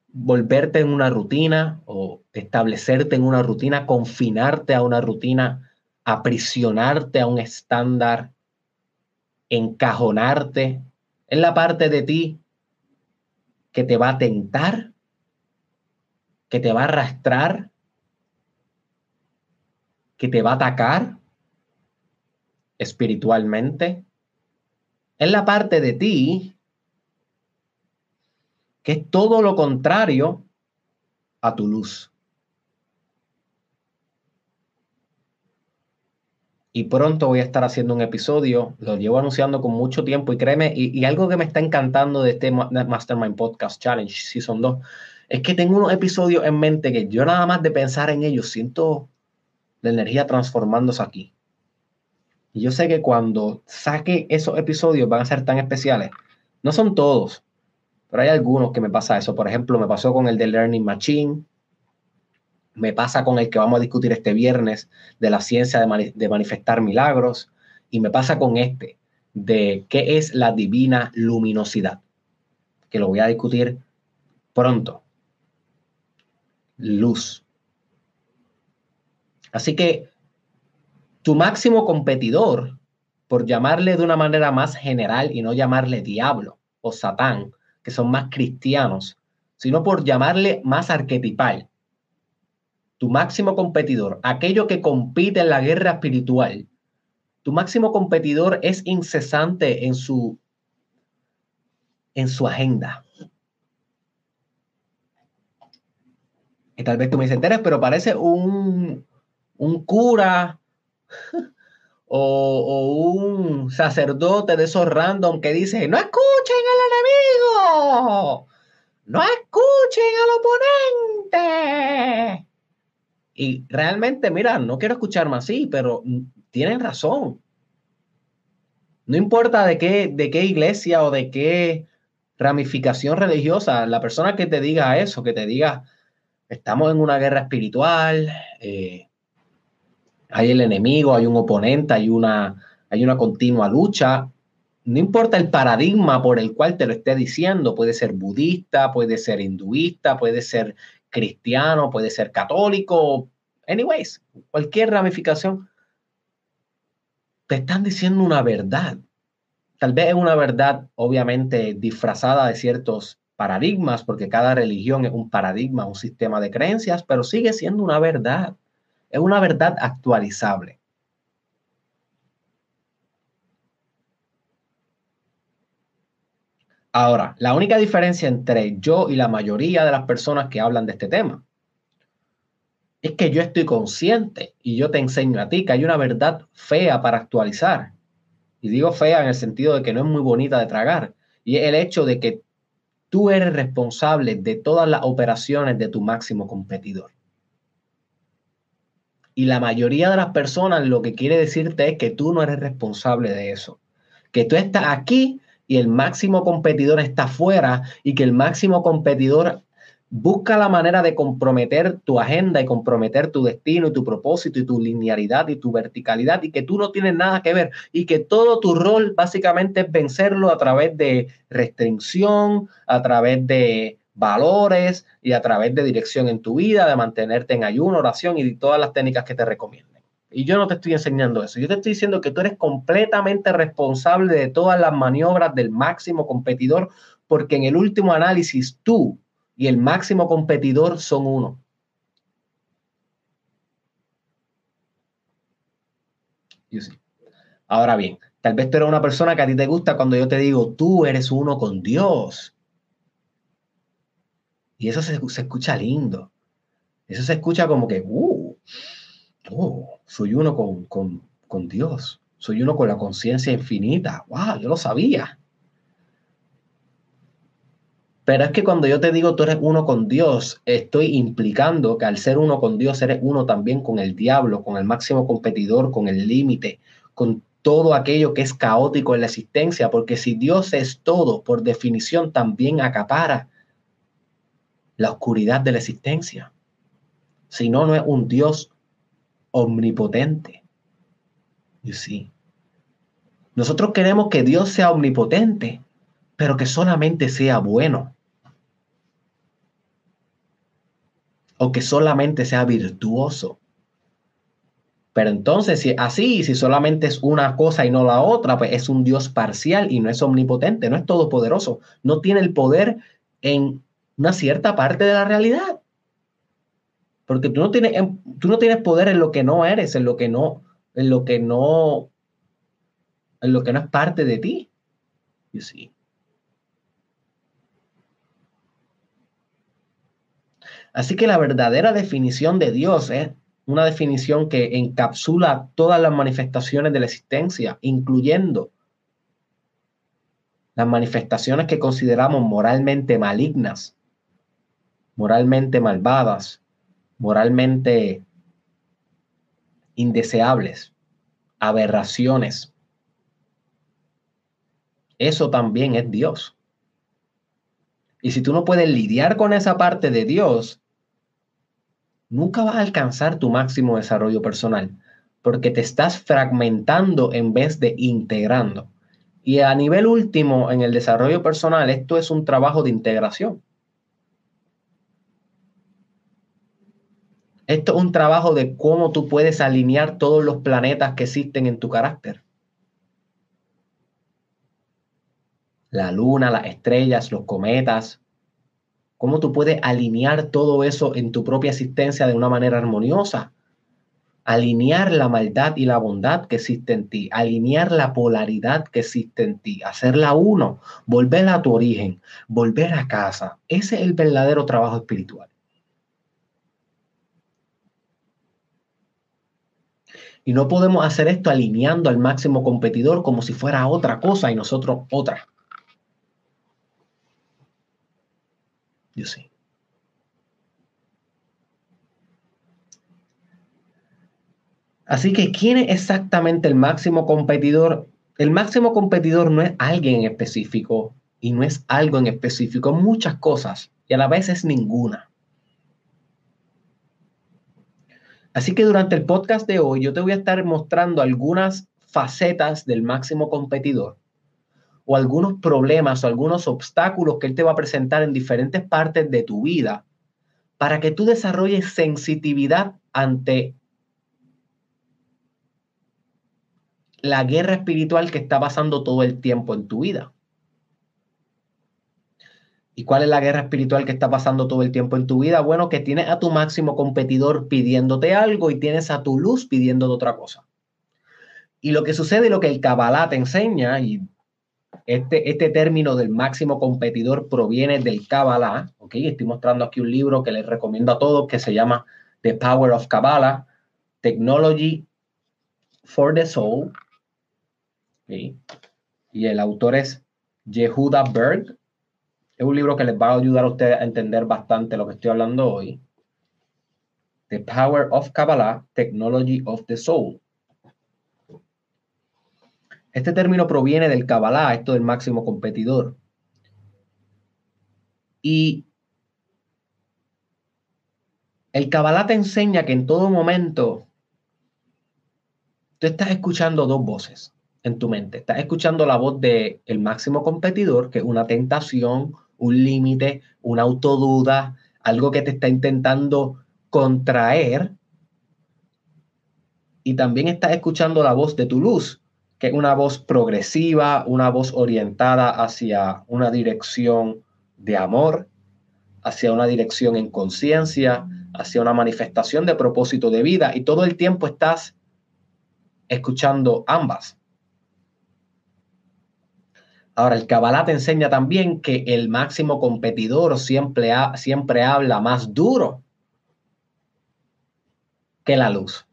volverte en una rutina o establecerte en una rutina, confinarte a una rutina, aprisionarte a un estándar encajonarte en la parte de ti que te va a tentar, que te va a arrastrar, que te va a atacar espiritualmente. En la parte de ti que es todo lo contrario a tu luz. Y pronto voy a estar haciendo un episodio, lo llevo anunciando con mucho tiempo y créeme, y, algo que me está encantando de este Mastermind Podcast Challenge Season 2, es que tengo unos episodios en mente que yo nada más de pensar en ellos siento la energía transformándose aquí. Y yo sé que cuando saque esos episodios van a ser tan especiales. No son todos, pero hay algunos que me pasa eso. Por ejemplo, me pasó con el de Learning Machine, me pasa con el que vamos a discutir este viernes de la ciencia de, manifestar milagros y me pasa con este de qué es la divina luminosidad, que lo voy a discutir pronto. Luz. Así que tu máximo competidor, por llamarle de una manera más general y no llamarle diablo o satán, que son más cristianos, sino por llamarle más arquetipal, tu máximo competidor, aquello que compite en la guerra espiritual, tu máximo competidor es incesante en su, en su agenda. Y tal vez tú me dices, pero parece un, un cura [LAUGHS] o, un sacerdote de esos random que dice, no escuchen al enemigo, no escuchen al oponente. Y realmente, mira, no quiero escucharme así, pero tienen razón. No importa de qué, de qué iglesia o de qué ramificación religiosa, la persona que te diga eso, que te diga, estamos en una guerra espiritual, eh, hay el enemigo, hay un oponente, hay una, hay una continua lucha. No importa el paradigma por el cual te lo esté diciendo, puede ser budista, puede ser hinduista, puede ser cristiano, puede ser católico, anyways, cualquier ramificación, te están diciendo una verdad. Tal vez es una verdad obviamente disfrazada de ciertos paradigmas, porque cada religión es un paradigma, un sistema de creencias, pero sigue siendo una verdad. Es una verdad actualizable. Ahora, la única diferencia entre yo y la mayoría de las personas que hablan de este tema es que yo estoy consciente y yo te enseño a ti que hay una verdad fea para actualizar. Y digo fea en el sentido de que no es muy bonita de tragar. Y es el hecho de que Tú eres responsable de todas las operaciones de tu máximo competidor. Y la mayoría de las personas lo que quiere decirte es que tú no eres responsable de eso. Que tú estás aquí y el máximo competidor está afuera y que el máximo competidor Busca la manera de comprometer tu agenda y comprometer tu destino y tu propósito y tu linealidad y tu verticalidad y que tú no tienes nada que ver y que todo tu rol básicamente es vencerlo a través de restricción, a través de valores y a través de dirección en tu vida, de mantenerte en ayuno, oración y todas las técnicas que te recomienden. Y yo no te estoy enseñando eso. Yo te estoy diciendo que tú eres completamente responsable de todas las maniobras del máximo competidor, porque en el último análisis tú y el máximo competidor son uno. Ahora bien, tal vez tú eres una persona que a ti te gusta cuando yo te digo, tú eres uno con Dios. Y eso se, escucha lindo. Eso se escucha como que, uh, oh, soy uno con, con, con Dios. Soy uno con la conciencia infinita. Wow, yo lo sabía. Pero es que cuando yo te digo tú eres uno con Dios, estoy implicando que al ser uno con Dios eres uno también con el diablo, con el máximo competidor, con el límite, con todo aquello que es caótico en la existencia, porque si Dios es todo, por definición también acapara la oscuridad de la existencia. Si no, no es un Dios omnipotente. Y sí. Nosotros queremos que Dios sea omnipotente, pero que solamente sea bueno. O que solamente sea virtuoso. Pero entonces, si así, si solamente es una cosa y no la otra, pues es un Dios parcial y no es omnipotente, no es todopoderoso, no tiene el poder en una cierta parte de la realidad. Porque tú no tienes, tú no tienes poder en lo que no eres, en lo que no, en lo que no, en lo que no es parte de ti. y sí. Así que la verdadera definición de Dios es una definición que encapsula todas las manifestaciones de la existencia, incluyendo las manifestaciones que consideramos moralmente malignas, moralmente malvadas, moralmente indeseables, aberraciones. Eso también es Dios. Y si tú no puedes lidiar con esa parte de Dios, nunca vas a alcanzar tu máximo desarrollo personal, porque te estás fragmentando en vez de integrando. Y a nivel último, en el desarrollo personal, esto es un trabajo de integración. Esto es un trabajo de cómo tú puedes alinear todos los planetas que existen en tu carácter. la luna, las estrellas, los cometas, cómo tú puedes alinear todo eso en tu propia existencia de una manera armoniosa. Alinear la maldad y la bondad que existe en ti, alinear la polaridad que existe en ti, hacerla uno, volver a tu origen, volver a casa. Ese es el verdadero trabajo espiritual. Y no podemos hacer esto alineando al máximo competidor como si fuera otra cosa y nosotros otra. Yo sí. Así que, ¿quién es exactamente el máximo competidor? El máximo competidor no es alguien en específico y no es algo en específico, muchas cosas y a la vez es ninguna. Así que durante el podcast de hoy yo te voy a estar mostrando algunas facetas del máximo competidor o algunos problemas o algunos obstáculos que él te va a presentar en diferentes partes de tu vida para que tú desarrolles sensitividad ante la guerra espiritual que está pasando todo el tiempo en tu vida. ¿Y cuál es la guerra espiritual que está pasando todo el tiempo en tu vida? Bueno, que tienes a tu máximo competidor pidiéndote algo y tienes a tu luz pidiéndote otra cosa. Y lo que sucede, lo que el Kabbalah te enseña, y este, este término del máximo competidor proviene del Kabbalah, ¿ok? Estoy mostrando aquí un libro que les recomiendo a todos que se llama The Power of Kabbalah, Technology for the Soul, y el autor es Yehuda Berg. Es un libro que les va a ayudar a ustedes a entender bastante lo que estoy hablando hoy. The Power of Kabbalah, Technology of the Soul. Este término proviene del Kabbalah, esto del máximo competidor. Y el Kabbalah te enseña que en todo momento tú estás escuchando dos voces en tu mente. Estás escuchando la voz del el máximo competidor, que es una tentación, un límite, una autoduda, algo que te está intentando contraer. Y también estás escuchando la voz de tu luz, que es una voz progresiva, una voz orientada hacia una dirección de amor, hacia una dirección en conciencia, hacia una manifestación de propósito de vida. Y todo el tiempo estás escuchando ambas. Ahora, el Kabbalah te enseña también que el máximo competidor siempre, siempre habla más duro que la luz,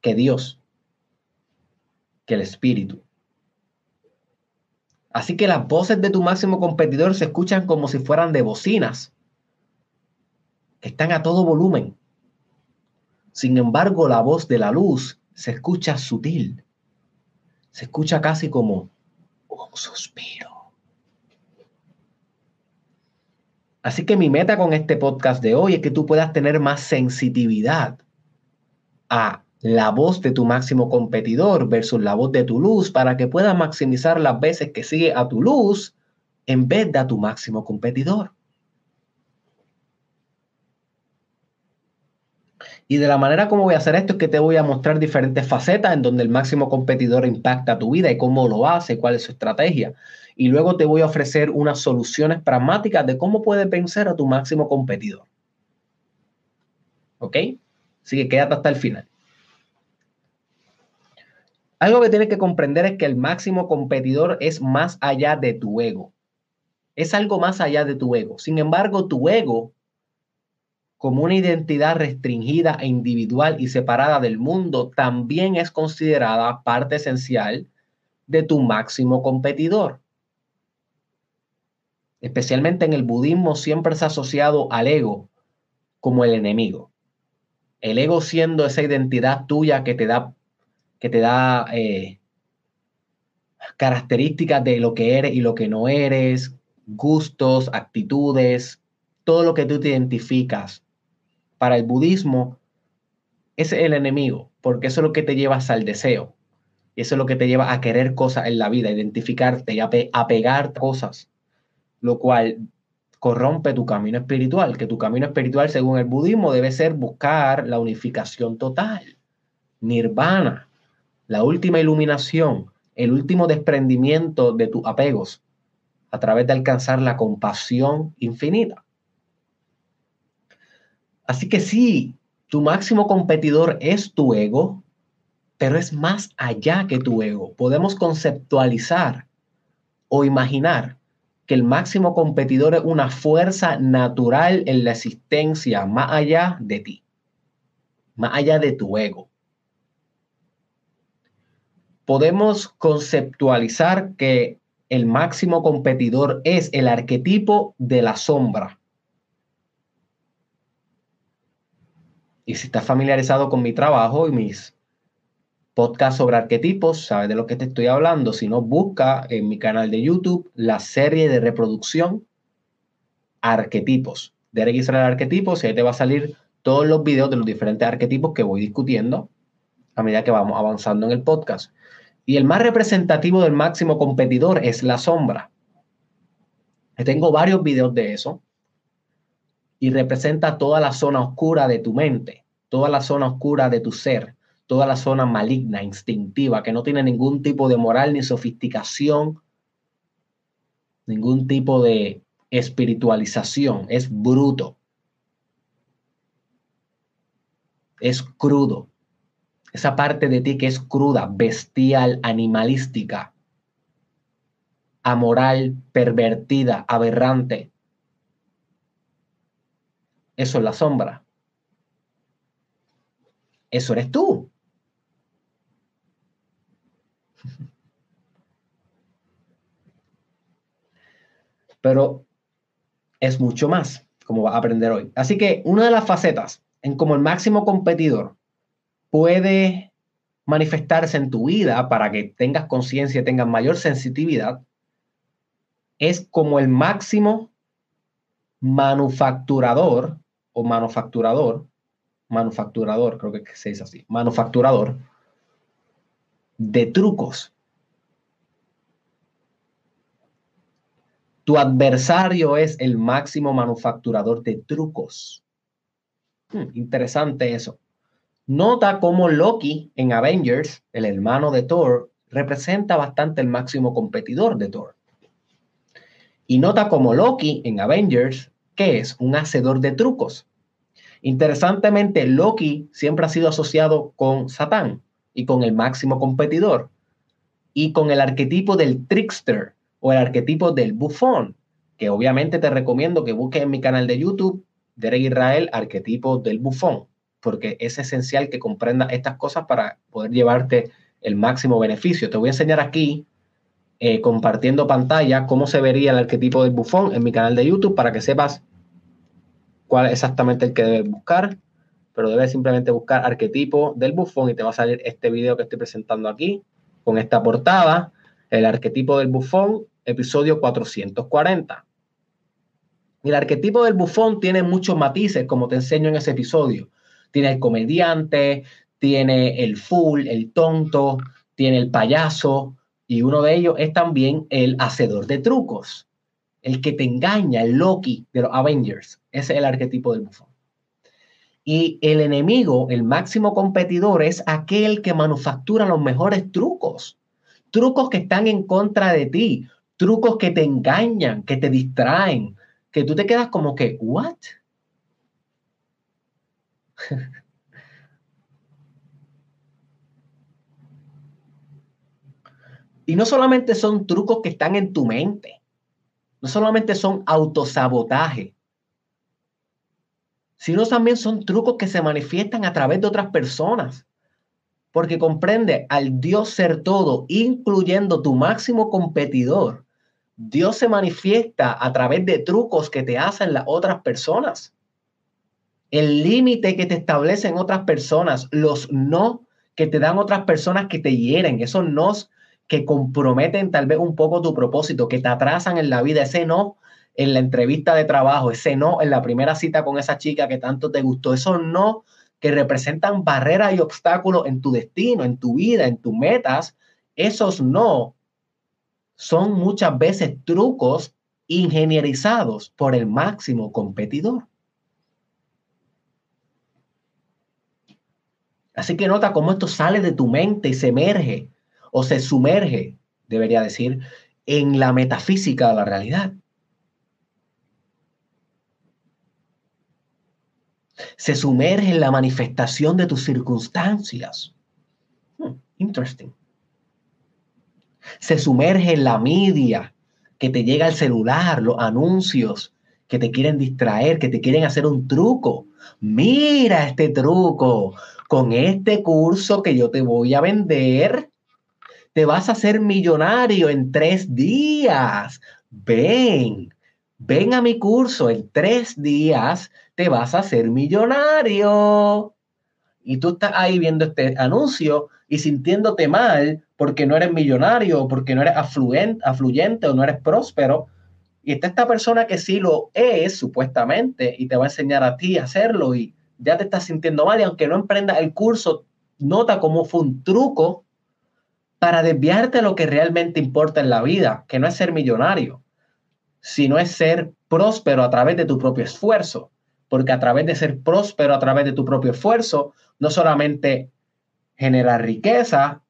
que Dios, que el Espíritu. Así que las voces de tu máximo competidor se escuchan como si fueran de bocinas, que están a todo volumen. Sin embargo, la voz de la luz se escucha sutil, se escucha casi como un suspiro. Así que mi meta con este podcast de hoy es que tú puedas tener más sensitividad a la voz de tu máximo competidor versus la voz de tu luz para que puedas maximizar las veces que sigue a tu luz en vez de a tu máximo competidor. Y de la manera como voy a hacer esto es que te voy a mostrar diferentes facetas en donde el máximo competidor impacta tu vida y cómo lo hace, cuál es su estrategia. Y luego te voy a ofrecer unas soluciones pragmáticas de cómo puedes vencer a tu máximo competidor. ¿Ok? Así que quédate hasta el final. Algo que tienes que comprender es que el máximo competidor es más allá de tu ego. Es algo más allá de tu ego. Sin embargo, tu ego como una identidad restringida e individual y separada del mundo, también es considerada parte esencial de tu máximo competidor. Especialmente en el budismo siempre ha asociado al ego como el enemigo. El ego siendo esa identidad tuya que te da, que te da eh, características de lo que eres y lo que no eres, gustos, actitudes, todo lo que tú te identificas para el budismo, es el enemigo, porque eso es lo que te lleva al deseo. Y eso es lo que te lleva a querer cosas en la vida, identificarte y a, pegar cosas, lo cual corrompe tu camino espiritual, que tu camino espiritual, según el budismo, debe ser buscar la unificación total, nirvana, la última iluminación, el último desprendimiento de tus apegos, a través de alcanzar la compasión infinita. Así que sí, tu máximo competidor es tu ego, pero es más allá que tu ego. Podemos conceptualizar o imaginar que el máximo competidor es una fuerza natural en la existencia más allá de ti, más allá de tu ego. podemos conceptualizar que el máximo competidor es el arquetipo de la sombra. Y si estás familiarizado con mi trabajo y mis podcasts sobre arquetipos, sabes de lo que te estoy hablando. Si no, busca en mi canal de YouTube la serie de reproducción arquetipos. Derek Israel Arquetipos y ahí te va a salir todos los videos de los diferentes arquetipos que voy discutiendo a medida que vamos avanzando en el podcast. Y el más representativo del máximo competidor es la sombra. Tengo varios videos de eso. Y representa toda la zona oscura de tu mente, toda la zona oscura de tu ser, toda la zona maligna, instintiva, que no tiene ningún tipo de moral ni sofisticación, ningún tipo de espiritualización. Es bruto. Es crudo esa parte de ti que es cruda, bestial, animalística, amoral, pervertida, aberrante. Eso es la sombra. Eso eres tú. Pero es mucho más, como va a aprender hoy. Así que una de las facetas en como el máximo competidor puede manifestarse en tu vida para que tengas conciencia, tengas mayor sensitividad, es como el máximo manufacturador o manufacturador, manufacturador, creo que se dice así, manufacturador de trucos. Tu adversario es el máximo manufacturador de trucos. Hmm, interesante eso. Nota cómo Loki en Avengers, el hermano de Thor, representa bastante el máximo competidor de Thor. Y nota cómo Loki en Avengers, que es un hacedor de trucos. Interesantemente, Loki siempre ha sido asociado con Satán y con el máximo competidor y con el arquetipo del trickster o el arquetipo del bufón, que obviamente te recomiendo que busques en mi canal de YouTube, Derek Israel, arquetipo del bufón porque es esencial que comprenda estas cosas para poder llevarte el máximo beneficio. Te voy a enseñar aquí, eh, compartiendo pantalla, cómo se vería el arquetipo del bufón en mi canal de YouTube para que sepas cuál es exactamente el que debes buscar. Pero debes simplemente buscar arquetipo del bufón y te va a salir este video que estoy presentando aquí con esta portada, el arquetipo del bufón, episodio 440. el arquetipo del bufón tiene muchos matices, como te enseño en ese episodio. Tiene el comediante, tiene el full, el tonto, tiene el payaso y uno de ellos es también el hacedor de trucos, el que te engaña, el Loki de los Avengers. Ese es el arquetipo del bufón. Y el enemigo, el máximo competidor, es aquel que manufactura los mejores trucos. Trucos que están en contra de ti, trucos que te engañan, que te distraen, que tú te quedas como que, ¿what? [LAUGHS] y no solamente son trucos que están en tu mente, no solamente son autosabotaje, sino también son trucos que se manifiestan a través de otras personas. Porque comprende, al Dios ser todo, incluyendo tu máximo competidor, Dios se manifiesta a través de trucos que te hacen las otras personas el límite que te establecen otras personas, los no que te dan otras personas que te hieren, esos no que comprometen tal vez un poco tu propósito, que te atrasan en la vida, ese no en la entrevista de trabajo, ese no en la primera cita con esa chica que tanto te gustó, esos no que representan barreras y obstáculos en tu destino, en tu vida, en tus metas, esos no son muchas veces trucos ingenierizados por el máximo competidor. Así que nota cómo esto sale de tu mente y se emerge o se sumerge, debería decir, en la metafísica de la realidad. Se sumerge en la manifestación de tus circunstancias. Hmm, interesting. Se sumerge en la media que te llega al celular, los anuncios que te quieren distraer, que te quieren hacer un truco. Mira este truco con este curso que yo te voy a vender, te vas a hacer millonario en tres días. Ven, ven a mi curso, en tres días te vas a hacer millonario. Y tú estás ahí viendo este anuncio y sintiéndote mal porque no eres millonario, porque no eres afluente, afluyente o no eres próspero. Y está esta persona que sí lo es, supuestamente, y te va a enseñar a ti a hacerlo y ya te estás sintiendo mal. Y aunque no emprendas el curso, nota cómo fue un truco para desviarte a lo que realmente importa en la vida, que no es ser millonario, sino es ser próspero a través de tu propio esfuerzo. Porque a través de ser próspero, a través de tu propio esfuerzo, no solamente genera riqueza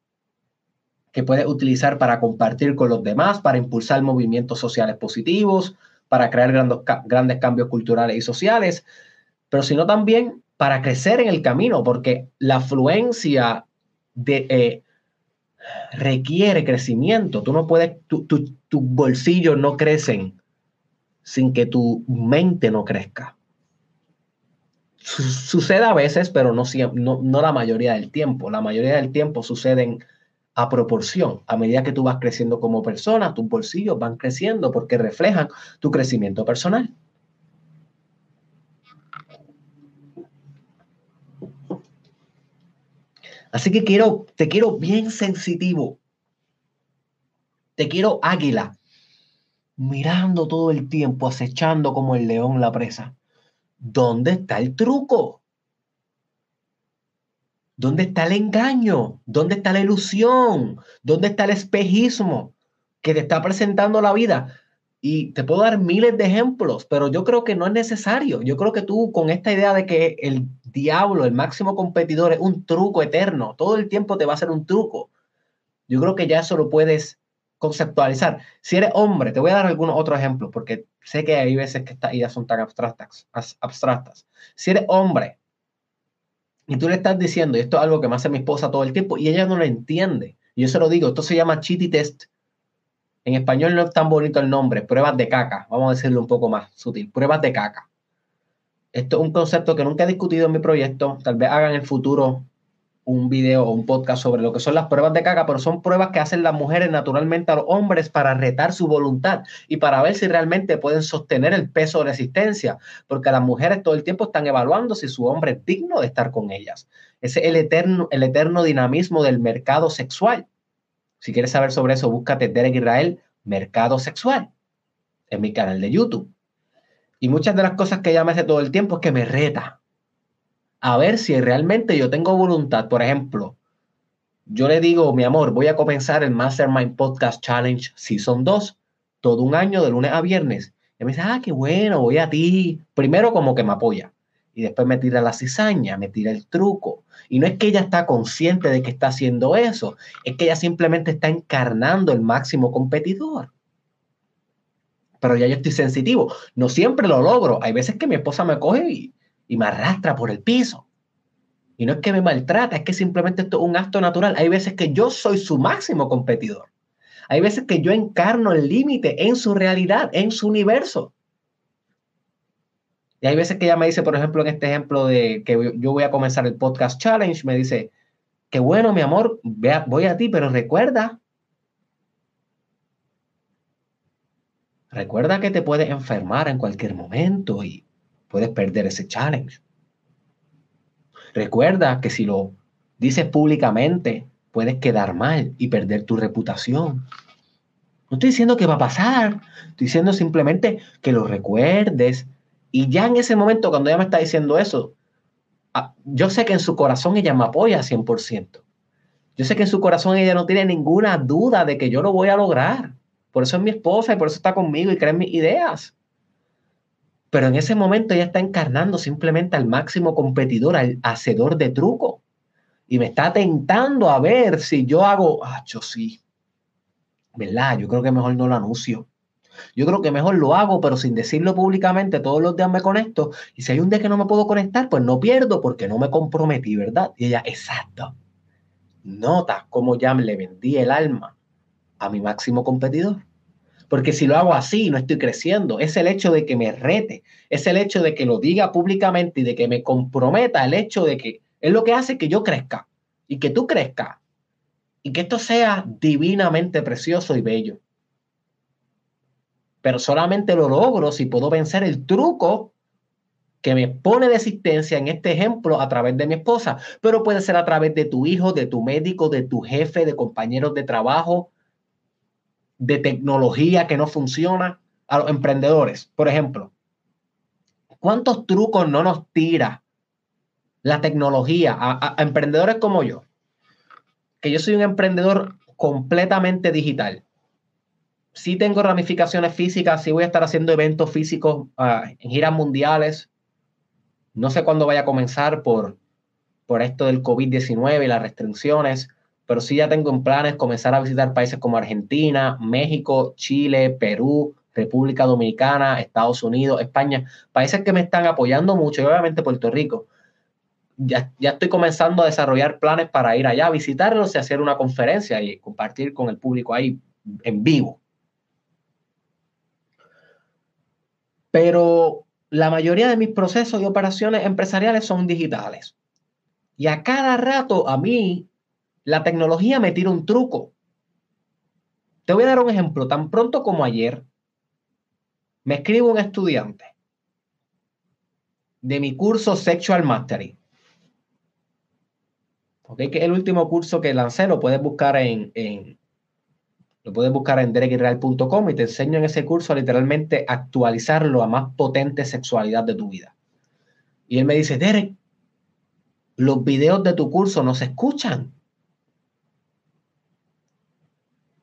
que puedes utilizar para compartir con los demás, para impulsar movimientos sociales positivos, para crear grandes, grandes cambios culturales y sociales, pero sino también para crecer en el camino, porque la afluencia de, eh, requiere crecimiento. Tú no puedes, tus tu, bolsillos no crecen sin que tu mente no crezca. sucede a veces, pero no, no, no la mayoría del tiempo. La mayoría del tiempo suceden a proporción. A medida que tú vas creciendo como persona, tus bolsillos van creciendo porque reflejan tu crecimiento personal. Así que quiero, te quiero bien sensitivo. Te quiero águila, mirando todo el tiempo, acechando como el león la presa. ¿Dónde está el truco? ¿Dónde está el engaño? ¿Dónde está la ilusión? ¿Dónde está el espejismo que te está presentando la vida? Y te puedo dar miles de ejemplos, pero yo creo que no es necesario. Yo creo que tú con esta idea de que el diablo, el máximo competidor, es un truco eterno, todo el tiempo te va a ser un truco. Yo creo que ya eso lo puedes conceptualizar. Si eres hombre, te voy a dar algunos otros ejemplos, porque sé que hay veces que estas ideas son tan abstractas. Si eres hombre y tú le estás diciendo, y esto es algo que me hace mi esposa todo el tiempo, y ella no lo entiende, y yo se lo digo, esto se llama chitty test en español no es tan bonito el nombre, pruebas de caca, vamos a decirlo un poco más sutil, pruebas de caca. Esto es un concepto que nunca he discutido en mi proyecto, tal vez hagan en el futuro un video o un podcast sobre lo que son las pruebas de caca, pero son pruebas que hacen las mujeres naturalmente a los hombres para retar su voluntad y para ver si realmente pueden sostener el peso de resistencia, porque las mujeres todo el tiempo están evaluando si su hombre es digno de estar con ellas. Ese es el eterno, el eterno dinamismo del mercado sexual. Si quieres saber sobre eso, búscate Derek Israel, Mercado Sexual, en mi canal de YouTube. Y muchas de las cosas que ella me hace todo el tiempo es que me reta a ver si realmente yo tengo voluntad. Por ejemplo, yo le digo, mi amor, voy a comenzar el Mastermind Podcast Challenge Season 2, todo un año de lunes a viernes. Y me dice, ah, qué bueno, voy a ti. Primero como que me apoya y después me tira la cizaña, me tira el truco. Y no es que ella está consciente de que está haciendo eso, es que ella simplemente está encarnando el máximo competidor. Pero ya yo estoy sensitivo. No siempre lo logro. Hay veces que mi esposa me coge y, me arrastra por el piso. Y no es que me maltrata, es que simplemente esto es un acto natural. Hay veces que yo soy su máximo competidor. Hay veces que yo encarno el límite en su realidad, en su universo. Y hay veces que ella me dice, por ejemplo, en este ejemplo de que yo voy a comenzar el podcast challenge, me dice, qué bueno, mi amor, voy a ti, pero recuerda, recuerda que te puedes enfermar en cualquier momento y puedes perder ese challenge. Recuerda que si lo dices públicamente, puedes quedar mal y perder tu reputación. No estoy diciendo que va a pasar, estoy diciendo simplemente que lo recuerdes, y ya en ese momento, cuando ella me está diciendo eso, ah, yo sé que en su corazón ella me apoya 100%. Yo sé que en su corazón ella no tiene ninguna duda de que yo lo voy a lograr. Por eso es mi esposa y por eso está conmigo y cree mis ideas. Pero en ese momento ella está encarnando simplemente al máximo competidor, al hacedor de truco. Y me está tentando a ver si yo hago, ah, yo sí. ¿Verdad? Yo creo que mejor no lo anuncio. Yo creo que mejor lo hago, pero sin decirlo públicamente, todos los días me conecto. Y si hay un día que no me puedo conectar, pues no pierdo porque no me comprometí, ¿verdad? Y ella, exacto. Nota cómo ya le vendí el alma a mi máximo competidor. Porque si lo hago así, no estoy creciendo. Es el hecho de que me rete, es el hecho de que lo diga públicamente y de que me comprometa, el hecho de que es lo que hace que yo crezca y que tú crezcas. y que esto sea divinamente precioso y bello. Pero solamente lo logro si puedo vencer el truco que me pone de existencia en este ejemplo a través de mi esposa, pero puede ser a través de tu hijo, de tu médico, de tu jefe, de compañeros de trabajo, de tecnología que no funciona, a los emprendedores, por ejemplo. ¿Cuántos trucos no nos tira la tecnología a, emprendedores como yo? Que yo soy un emprendedor completamente digital sí tengo ramificaciones físicas, sí voy a estar haciendo eventos físicos uh, en giras mundiales, no sé cuándo vaya a comenzar por, por esto del COVID-19 y las restricciones, pero sí ya tengo en planes comenzar a visitar países como Argentina, México, Chile, Perú, República Dominicana, Estados Unidos, España, países que me están apoyando mucho y obviamente Puerto Rico. Ya, ya, estoy comenzando a desarrollar planes para ir allá, visitarlos y hacer una conferencia y compartir con el público ahí en vivo. Pero la mayoría de mis procesos y operaciones empresariales son digitales. Y a cada rato a mí la tecnología me tira un truco. Te voy a dar un ejemplo. Tan pronto como ayer, me escribe un estudiante de mi curso Sexual Mastery. Okay, que es el último curso que lancé, lo puedes buscar en, lo puedes buscar en derekirreal.com y te enseño en ese curso a literalmente actualizarlo a más potente sexualidad de tu vida. Y él me dice, Derek, los videos de tu curso no se escuchan.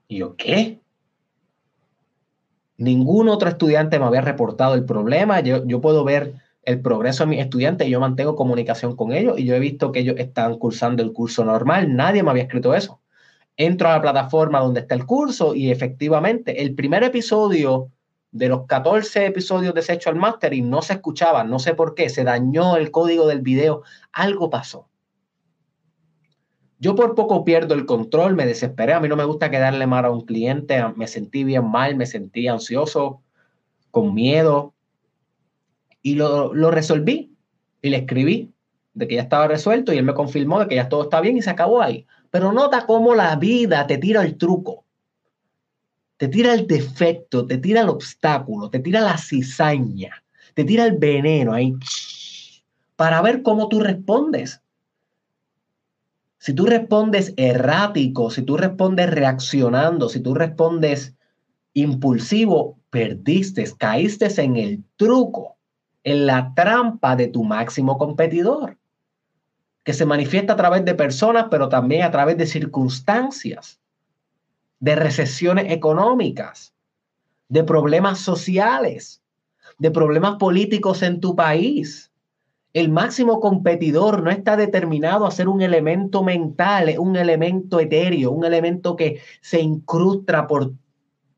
Y yo, ¿qué? Ningún otro estudiante me había reportado el problema. Yo, yo puedo ver el progreso de mis estudiantes y yo mantengo comunicación con ellos y yo he visto que ellos están cursando el curso normal. Nadie me había escrito eso entro a la plataforma donde está el curso y efectivamente el primer episodio de los 14 episodios de Sexual Mastering no se escuchaba, no sé por qué, se dañó el código del video, algo pasó. Yo por poco pierdo el control, me desesperé, a mí no me gusta quedarle mal a un cliente, me sentí bien mal, me sentí ansioso, con miedo, y lo, lo resolví y le escribí de que ya estaba resuelto y él me confirmó de que ya todo está bien y se acabó ahí. Pero nota cómo la vida te tira el truco, te tira el defecto, te tira el obstáculo, te tira la cizaña, te tira el veneno ahí para ver cómo tú respondes. Si tú respondes errático, si tú respondes reaccionando, si tú respondes impulsivo, perdiste, caíste en el truco, en la trampa de tu máximo competidor que se manifiesta a través de personas, pero también a través de circunstancias, de recesiones económicas, de problemas sociales, de problemas políticos en tu país. El máximo competidor no está determinado a ser un elemento mental, un elemento etéreo, un elemento que se incrusta por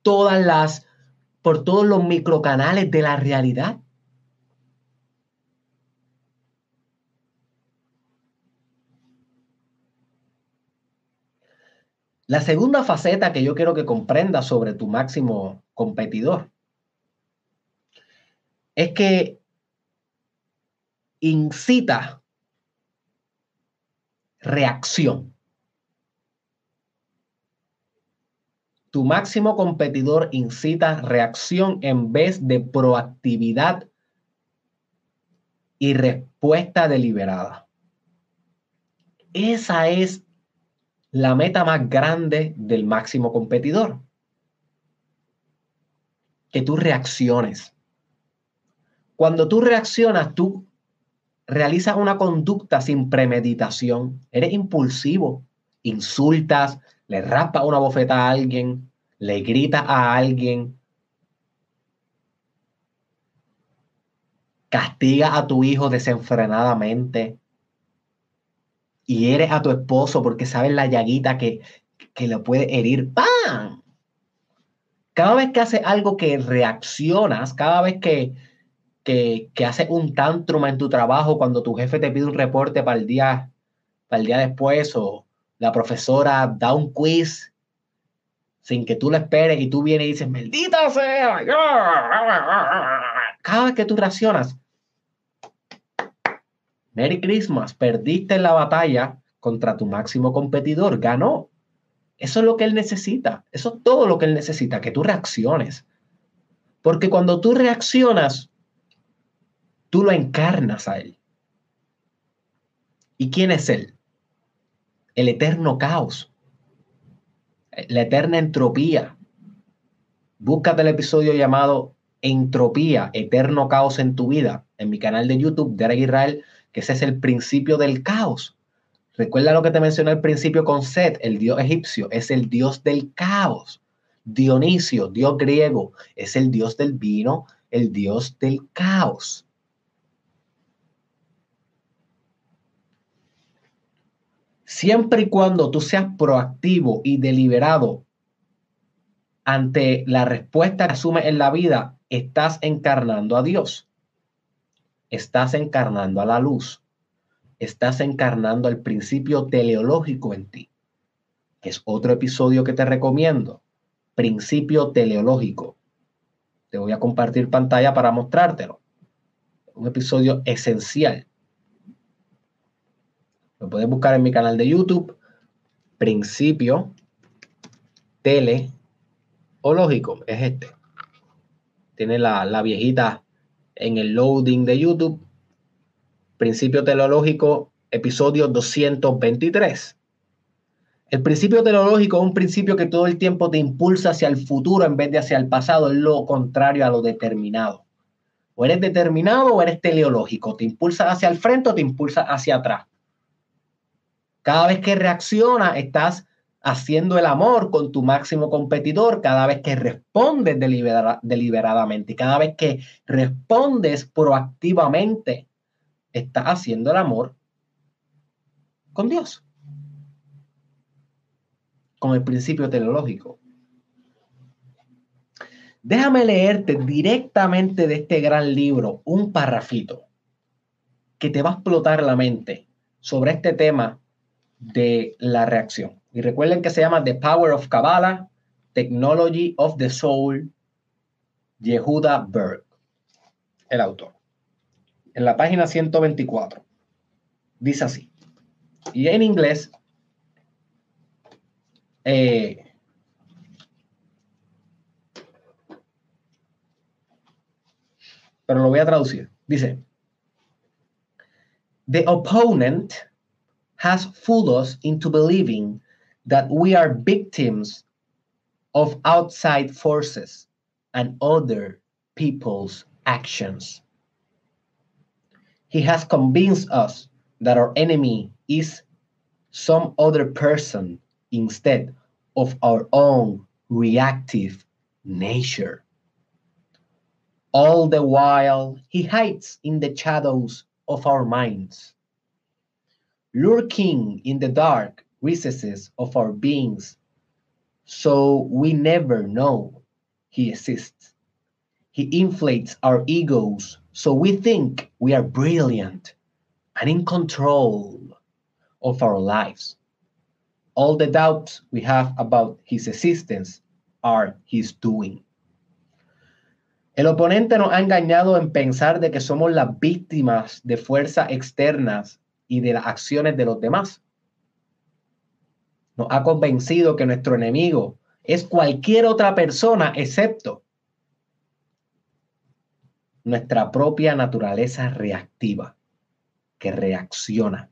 todas las, por todos los microcanales de la realidad. La segunda faceta que yo quiero que comprendas sobre tu máximo competidor es que incita reacción. Tu máximo competidor incita reacción en vez de proactividad y respuesta deliberada. Esa es la meta más grande del máximo competidor. Que tú reacciones. Cuando tú reaccionas, tú realizas una conducta sin premeditación. Eres impulsivo. Insultas, le raspas una bofeta a alguien, le gritas a alguien, castigas a tu hijo desenfrenadamente, y eres a tu esposo porque sabes la llaguita que, que le puede herir. ¡Pam! Cada vez que haces algo que reaccionas, cada vez que, que, que haces un tantrum en tu trabajo, cuando tu jefe te pide un reporte para el día, para el día después, o la profesora da un quiz sin que tú lo esperes y tú vienes y dices, maldita sea. Cada vez que tú reaccionas, Merry Christmas, perdiste la batalla contra tu máximo competidor, ganó. Eso es lo que él necesita. Eso es todo lo que él necesita, que tú reacciones. Porque cuando tú reaccionas, tú lo encarnas a él. ¿Y quién es él? El eterno caos, la eterna entropía. Búscate el episodio llamado Entropía, Eterno Caos en tu vida, en mi canal de YouTube, Derek Israel, que ese es el principio del caos. Recuerda lo que te mencioné al principio con Set, el dios egipcio, es el dios del caos. Dionisio, dios griego, es el dios del vino, el dios del caos. Siempre y cuando tú seas proactivo y deliberado ante la respuesta que asumes en la vida, estás encarnando a Dios. Estás encarnando a la luz estás encarnando el principio teleológico en ti, es otro episodio que te recomiendo. Principio teleológico. Te voy a compartir pantalla para mostrártelo. Un episodio esencial. Lo puedes buscar en mi canal de YouTube. Principio teleológico. Es este. Tiene la, la viejita en el loading de YouTube Principio teleológico, episodio 223. El principio teleológico es un principio que todo el tiempo te impulsa hacia el futuro en vez de hacia el pasado, es lo contrario a lo determinado. O eres determinado o eres teleológico, te impulsa hacia el frente o te impulsa hacia atrás. Cada vez que reacciona, estás haciendo el amor con tu máximo competidor, cada vez que respondes deliberadamente, cada vez que respondes proactivamente está haciendo el amor con Dios, con el principio teleológico. Déjame leerte directamente de este gran libro un parrafito que te va a explotar la mente sobre este tema de la reacción. Y recuerden que se llama The Power of Kabbalah, Technology of the Soul, Yehuda Berg, el autor en la página 124. Dice así. Y en inglés, eh, pero lo voy a traducir. Dice, The opponent has fooled us into believing that we are victims of outside forces and other people's actions. He has convinced us that our enemy is some other person instead of our own reactive nature. All the while, he hides in the shadows of our minds, lurking in the dark recesses of our beings, so we never know he exists. He inflates our egos so we think we are brilliant and in control of our lives. All the doubts we have about his existence are his doing. El oponente nos ha engañado en pensar de que somos las víctimas de fuerzas externas y de las acciones de los demás. Nos ha convencido que nuestro enemigo es cualquier otra persona excepto nuestra propia naturaleza reactiva, que reacciona.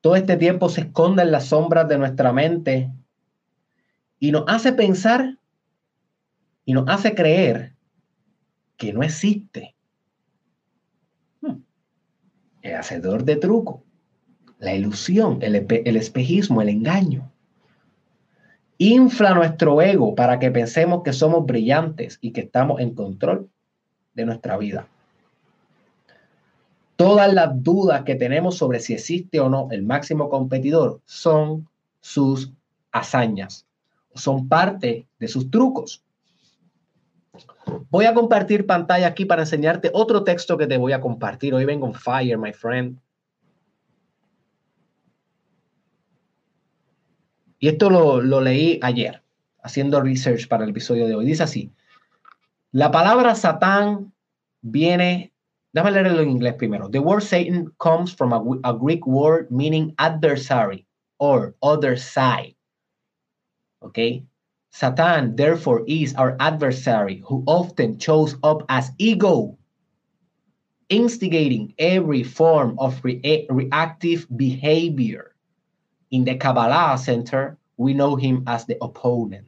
Todo este tiempo se esconde en las sombras de nuestra mente y nos hace pensar y nos hace creer que no existe. El hacedor de truco, la ilusión, el, el espejismo, el engaño infla nuestro ego para que pensemos que somos brillantes y que estamos en control de nuestra vida. Todas las dudas que tenemos sobre si existe o no el máximo competidor son sus hazañas, son parte de sus trucos. Voy a compartir pantalla aquí para enseñarte otro texto que te voy a compartir. Hoy vengo fire, my friend. Y esto lo, leí ayer, haciendo research para el episodio de hoy. Dice así, la palabra Satán viene, déjame leerlo en inglés primero. The word Satan comes from a, a Greek word meaning adversary or other side. Okay? Satan, therefore, is our adversary who often shows up as ego, instigating every form of re reactive behavior. In the Kabbalah Center, we know him as the opponent.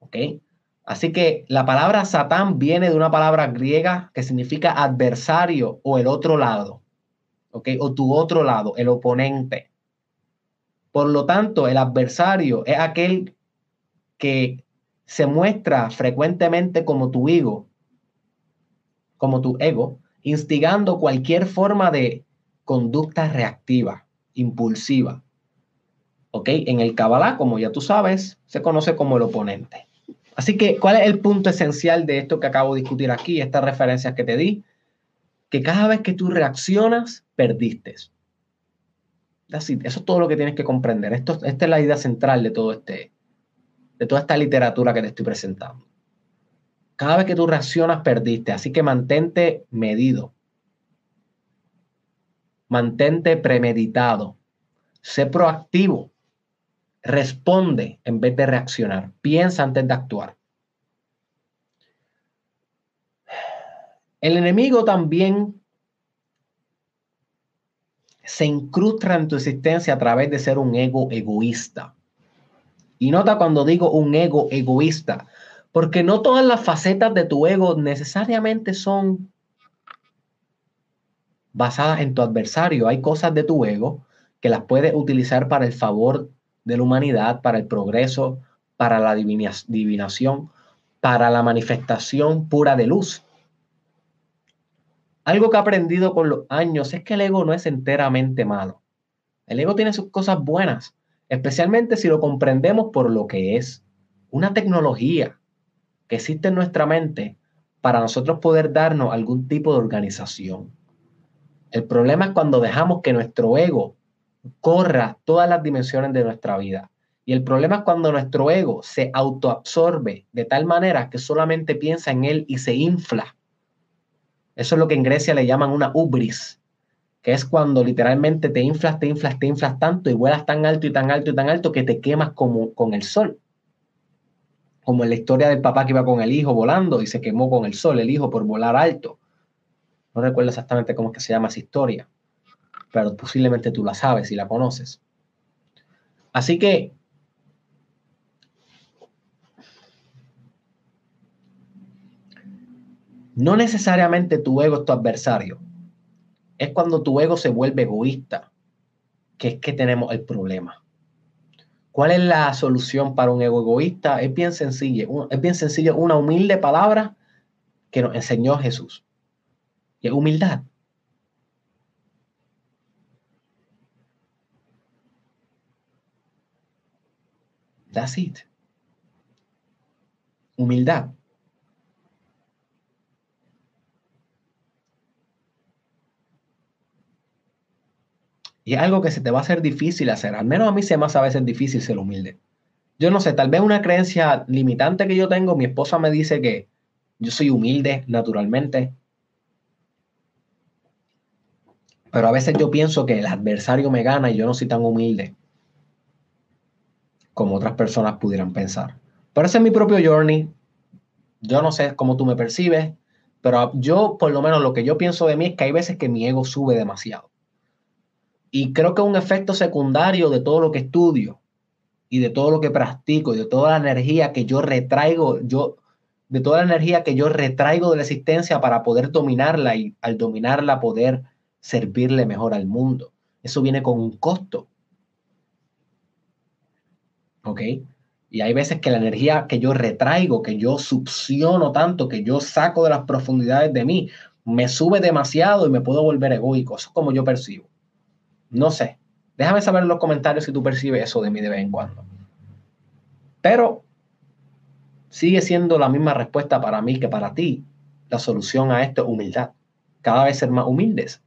¿Ok? Así que la palabra Satán viene de una palabra griega que significa adversario o el otro lado. ¿Ok? O tu otro lado, el oponente. Por lo tanto, el adversario es aquel que se muestra frecuentemente como tu ego, como tu ego, instigando cualquier forma de conducta reactiva, impulsiva. ¿Ok? En el Kabbalah, como ya tú sabes, se conoce como el oponente. Así que, ¿cuál es el punto esencial de esto que acabo de discutir aquí, estas referencias que te di? Que cada vez que tú reaccionas, perdiste. Eso es todo lo que tienes que comprender. Esto, esta es la idea central de todo este, de toda esta literatura que te estoy presentando. Cada vez que tú reaccionas, perdiste. Así que mantente medido. Mantente premeditado. Sé proactivo. Responde en vez de reaccionar. Piensa antes de actuar. El enemigo también se incrusta en tu existencia a través de ser un ego egoísta. Y nota cuando digo un ego egoísta, porque no todas las facetas de tu ego necesariamente son basadas en tu adversario. Hay cosas de tu ego que las puedes utilizar para el favor de la humanidad, para el progreso, para la divinación, para la manifestación pura de luz. Algo que he aprendido con los años es que el ego no es enteramente malo. El ego tiene sus cosas buenas, especialmente si lo comprendemos por lo que es una tecnología que existe en nuestra mente para nosotros poder darnos algún tipo de organización. El problema es cuando dejamos que nuestro ego corra todas las dimensiones de nuestra vida. Y el problema es cuando nuestro ego se autoabsorbe de tal manera que solamente piensa en él y se infla. Eso es lo que en Grecia le llaman una ubris, que es cuando literalmente te inflas, te inflas, te inflas tanto y vuelas tan alto y tan alto y tan alto que te quemas como con el sol. Como en la historia del papá que iba con el hijo volando y se quemó con el sol, el hijo por volar alto. No recuerdo exactamente cómo es que se llama esa historia pero posiblemente tú la sabes y la conoces. Así que no necesariamente tu ego es tu adversario. Es cuando tu ego se vuelve egoísta que es que tenemos el problema. ¿Cuál es la solución para un ego egoísta? Es bien sencillo. Es bien sencillo, una humilde palabra que nos enseñó Jesús. Y es humildad. That's it. Humildad. Y es algo que se te va a hacer difícil hacer. Al menos a mí se me hace a veces difícil ser humilde. Yo no sé, tal vez una creencia limitante que yo tengo, mi esposa me dice que yo soy humilde naturalmente. Pero a veces yo pienso que el adversario me gana y yo no soy tan humilde como otras personas pudieran pensar. Pero ese es mi propio journey. Yo no sé cómo tú me percibes, pero yo, por lo menos, lo que yo pienso de mí es que hay veces que mi ego sube demasiado. Y creo que un efecto secundario de todo lo que estudio y de todo lo que practico y de toda la energía que yo retraigo, yo, de toda la energía que yo retraigo de la existencia para poder dominarla y al dominarla poder servirle mejor al mundo. Eso viene con un costo. ¿ok? Y hay veces que la energía que yo retraigo, que yo succiono tanto, que yo saco de las profundidades de mí, me sube demasiado y me puedo volver egoico. Eso es como yo percibo. No sé. Déjame saber en los comentarios si tú percibes eso de mí de vez en cuando. Pero sigue siendo la misma respuesta para mí que para ti. La solución a esto es humildad. Cada vez ser más humildes.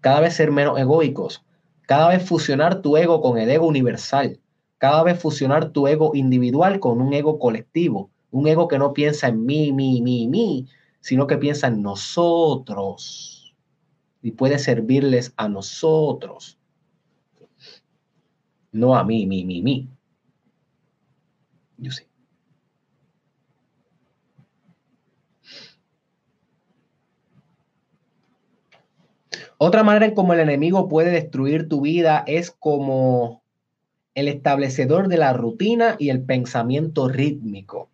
Cada vez ser menos egoicos. Cada vez fusionar tu ego con el ego universal cada vez fusionar tu ego individual con un ego colectivo, un ego que no piensa en mí, mí, mí, mí, sino que piensa en nosotros y puede servirles a nosotros. No a mí, mí, mí, mí. Yo sí. Otra manera en cómo el enemigo puede destruir tu vida es como el establecedor de la rutina y el pensamiento rítmico.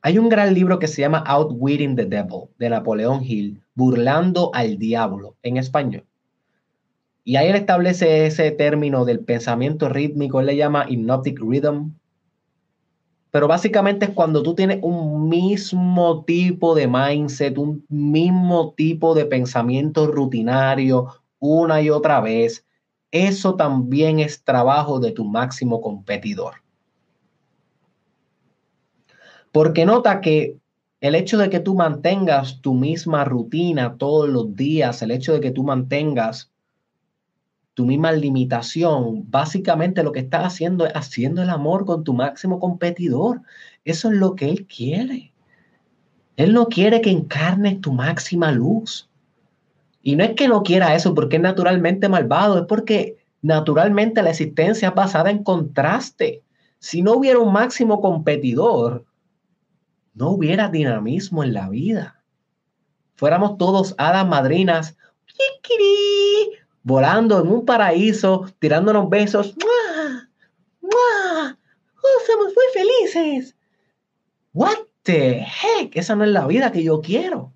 Hay un gran libro que se llama Outwitting the Devil de Napoleón Hill, Burlando al Diablo en español. Y ahí él establece ese término del pensamiento rítmico, él le llama hypnotic rhythm. Pero básicamente es cuando tú tienes un mismo tipo de mindset, un mismo tipo de pensamiento rutinario una y otra vez. Eso también es trabajo de tu máximo competidor. Porque nota que el hecho de que tú mantengas tu misma rutina todos los días, el hecho de que tú mantengas tu misma limitación, básicamente lo que estás haciendo es haciendo el amor con tu máximo competidor. Eso es lo que él quiere. Él no quiere que encarnes tu máxima luz. Y no es que no quiera eso porque es naturalmente malvado, es porque naturalmente la existencia es basada en contraste. Si no hubiera un máximo competidor, no hubiera dinamismo en la vida. Fuéramos todos hadas madrinas volando en un paraíso, tirándonos besos. ¡Mua! ¡Mua! ¡Oh, somos muy felices! What the heck? Esa no es la vida que yo quiero.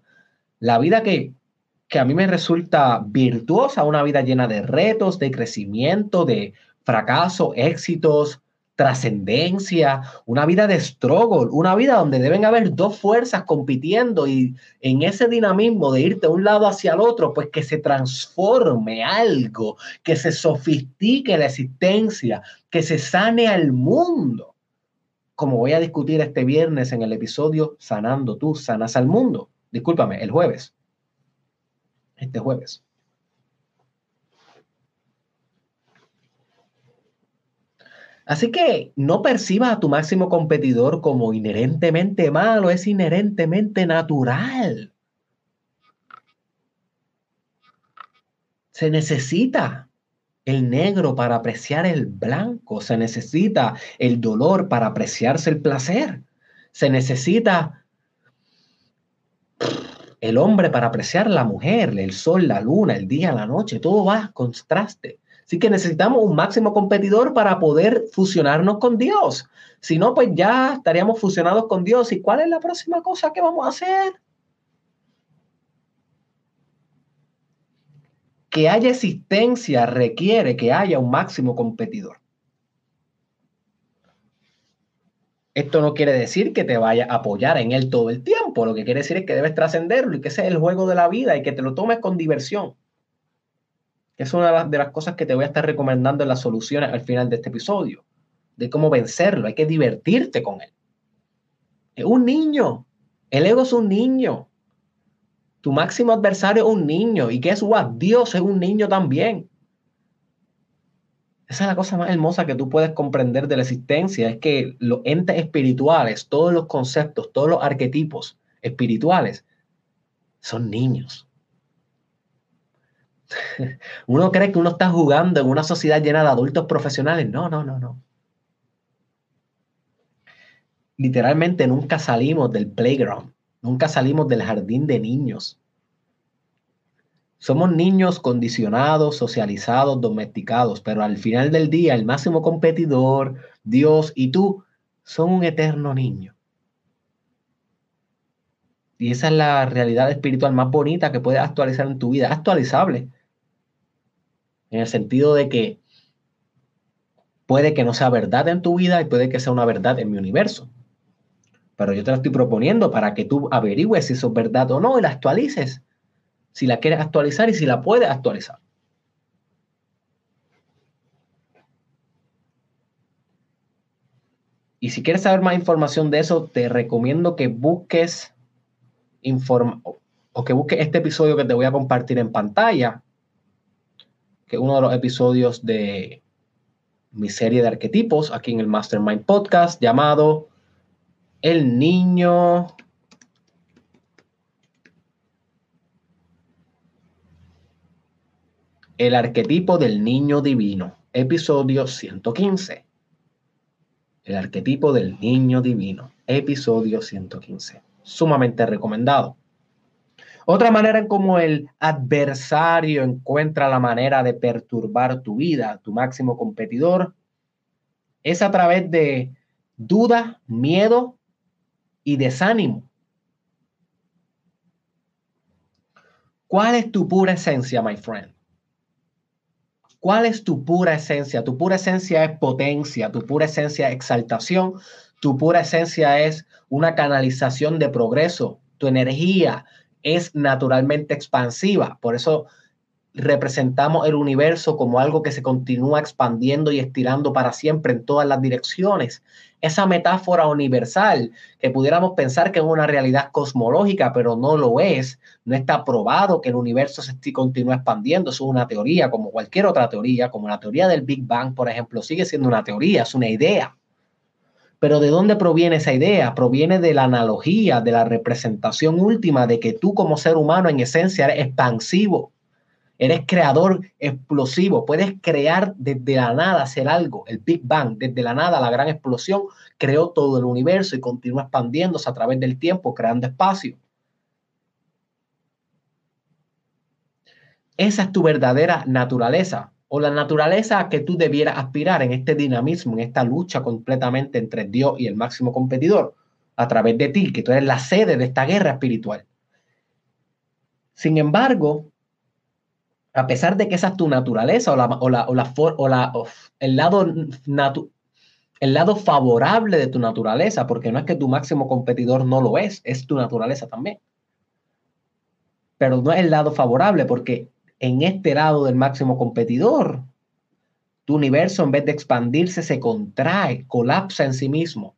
La vida que, que a mí me resulta virtuosa, una vida llena de retos, de crecimiento, de fracaso, éxitos, trascendencia, una vida de struggle, una vida donde deben haber dos fuerzas compitiendo y en ese dinamismo de irte de un lado hacia el otro, pues que se transforme algo, que se sofistique la existencia, que se sane al mundo. Como voy a discutir este viernes en el episodio Sanando tú, sanas al mundo. Discúlpame, el jueves. Este jueves. Así que no percibas a tu máximo competidor como inherentemente malo, es inherentemente natural. Se necesita el negro para apreciar el blanco, se necesita el dolor para apreciarse el placer, se necesita el hombre para apreciar la mujer, el sol, la luna, el día, la noche, todo va a contraste. Así que necesitamos un máximo competidor para poder fusionarnos con Dios. Si no, pues ya estaríamos fusionados con Dios. ¿Y cuál es la próxima cosa que vamos a hacer? Que haya existencia requiere que haya un máximo competidor. Esto no quiere decir que te vaya a apoyar en él todo el tiempo. Lo que quiere decir es que debes trascenderlo y que ese es el juego de la vida y que te lo tomes con diversión es una de las cosas que te voy a estar recomendando en las soluciones al final de este episodio, de cómo vencerlo. Hay que divertirte con él. Es un niño. El ego es un niño. Tu máximo adversario es un niño. Y guess what? Dios es un niño también. Esa es la cosa más hermosa que tú puedes comprender de la existencia, es que los entes espirituales, todos los conceptos, todos los arquetipos espirituales, son niños. [LAUGHS] Uno cree que uno está jugando en una sociedad llena de adultos profesionales. No, no, no, no. Literalmente nunca salimos del playground, nunca salimos del jardín de niños. Somos niños condicionados, socializados, domesticados, pero al final del día el máximo competidor, Dios y tú, son un eterno niño. Y esa es la realidad espiritual más bonita que puedes actualizar en tu vida, actualizable en el sentido de que puede que no sea verdad en tu vida y puede que sea una verdad en mi universo. Pero yo te la estoy proponiendo para que tú averigües si eso es verdad o no y la actualices. Si la quieres actualizar y si la puedes actualizar. Y si quieres saber más información de eso, te recomiendo que busques o que busques este episodio que te voy a compartir en pantalla, que uno de los episodios de mi serie de arquetipos aquí en el Mastermind Podcast llamado El niño El arquetipo del niño divino, episodio 115. El arquetipo del niño divino, episodio 115. Sumamente recomendado. Otra manera en cómo el adversario encuentra la manera de perturbar tu vida, tu máximo competidor, es a través de duda, miedo y desánimo. ¿Cuál es tu pura esencia, my friend? ¿Cuál es tu pura esencia? Tu pura esencia es potencia, tu pura esencia es exaltación, tu pura esencia es una canalización de progreso, tu energía es naturalmente expansiva. Por eso representamos el universo como algo que se continúa expandiendo y estirando para siempre en todas las direcciones. Esa metáfora universal que pudiéramos pensar que es una realidad cosmológica, pero no lo es. No está probado que el universo se continúa expandiendo. Eso es una teoría, como cualquier otra teoría, como la teoría del Big Bang, por ejemplo, sigue siendo una teoría, es una idea. Pero ¿de dónde proviene esa idea? Proviene de la analogía, de la representación última de que tú como ser humano en esencia eres expansivo Eres creador explosivo, puedes crear desde la nada, hacer algo. El Big Bang, desde la nada, la gran explosión, creó todo el universo y continúa expandiéndose a través del tiempo, creando espacio. Esa es tu verdadera naturaleza o la naturaleza a que tú debieras aspirar en este dinamismo, en esta lucha completamente entre Dios y el máximo competidor, a través de ti, que tú eres la sede de esta guerra espiritual. Sin embargo, a pesar de que esa es tu naturaleza o, la, o, la, o, la, o la, el, lado el lado favorable de tu naturaleza, porque no es que tu máximo competidor no lo es, es tu naturaleza también. Pero no es el lado favorable, porque en este lado del máximo competidor, tu universo en vez de expandirse se contrae, colapsa en sí mismo.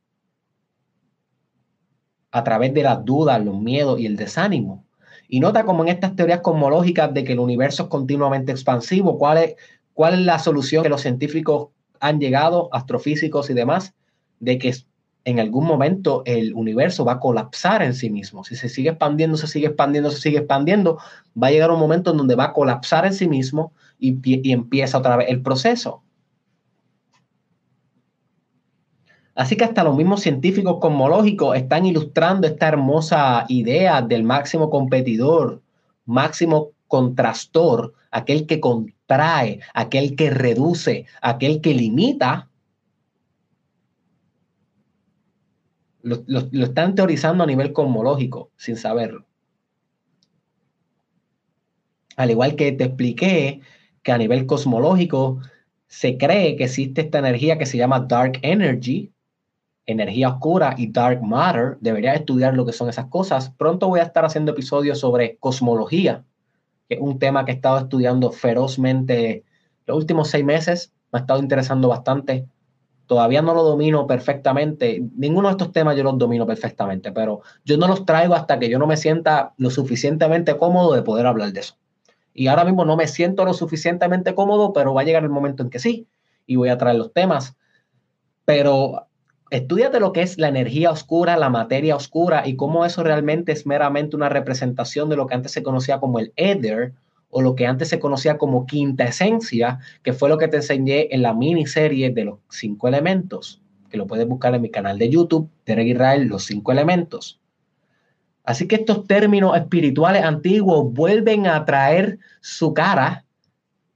A través de las dudas, los miedos y el desánimo. Y nota como en estas teorías cosmológicas de que el universo es continuamente expansivo, ¿cuál es, cuál es la solución que los científicos han llegado, astrofísicos y demás, de que en algún momento el universo va a colapsar en sí mismo. Si se sigue expandiendo, se sigue expandiendo, se sigue expandiendo, va a llegar un momento en donde va a colapsar en sí mismo y, empieza otra vez el proceso. Así que hasta los mismos científicos cosmológicos están ilustrando esta hermosa idea del máximo competidor, máximo contrastor, aquel que contrae, aquel que reduce, aquel que limita. Lo, están teorizando a nivel cosmológico sin saberlo. Al igual que te expliqué que a nivel cosmológico se cree que existe esta energía que se llama dark energy, energía oscura y dark matter, debería estudiar lo que son esas cosas. Pronto voy a estar haciendo episodios sobre cosmología, que es un tema que he estado estudiando ferozmente los últimos seis meses. Me ha estado interesando bastante. Todavía no lo domino perfectamente. Ninguno de estos temas yo los domino perfectamente, pero yo no los traigo hasta que yo no me sienta lo suficientemente cómodo de poder hablar de eso. Y ahora mismo no me siento lo suficientemente cómodo, pero va a llegar el momento en que sí, y voy a traer los temas. Pero Estudiate lo que es la energía oscura, la materia oscura y cómo eso realmente es meramente una representación de lo que antes se conocía como el ether o lo que antes se conocía como quinta esencia, que fue lo que te enseñé en la miniserie de los cinco elementos, que lo puedes buscar en mi canal de YouTube, Derek Israel, los cinco elementos. Así que estos términos espirituales antiguos vuelven a traer su cara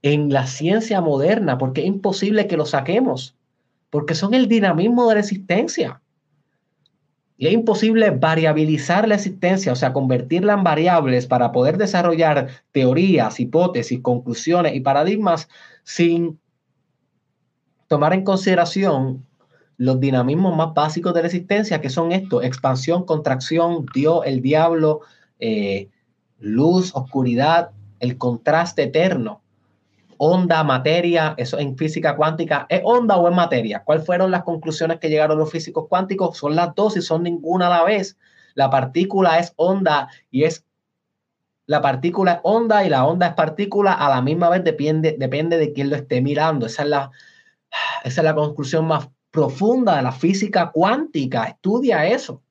en la ciencia moderna, porque es imposible que lo saquemos porque son el dinamismo de la existencia. Y es imposible variabilizar la existencia, o sea, convertirla en variables para poder desarrollar teorías, hipótesis, conclusiones y paradigmas sin tomar en consideración los dinamismos más básicos de la existencia, que son estos, expansión, contracción, Dios, el diablo, eh, luz, oscuridad, el contraste eterno onda, materia, eso en física cuántica, ¿es onda o es materia? ¿Cuáles fueron las conclusiones que llegaron los físicos cuánticos? Son las dos y son ninguna a la vez. La partícula es onda y es la partícula es onda y la onda es partícula a la misma vez depende, depende de quién lo esté mirando. Esa es, la, esa es la conclusión más profunda de la física cuántica. Estudia eso.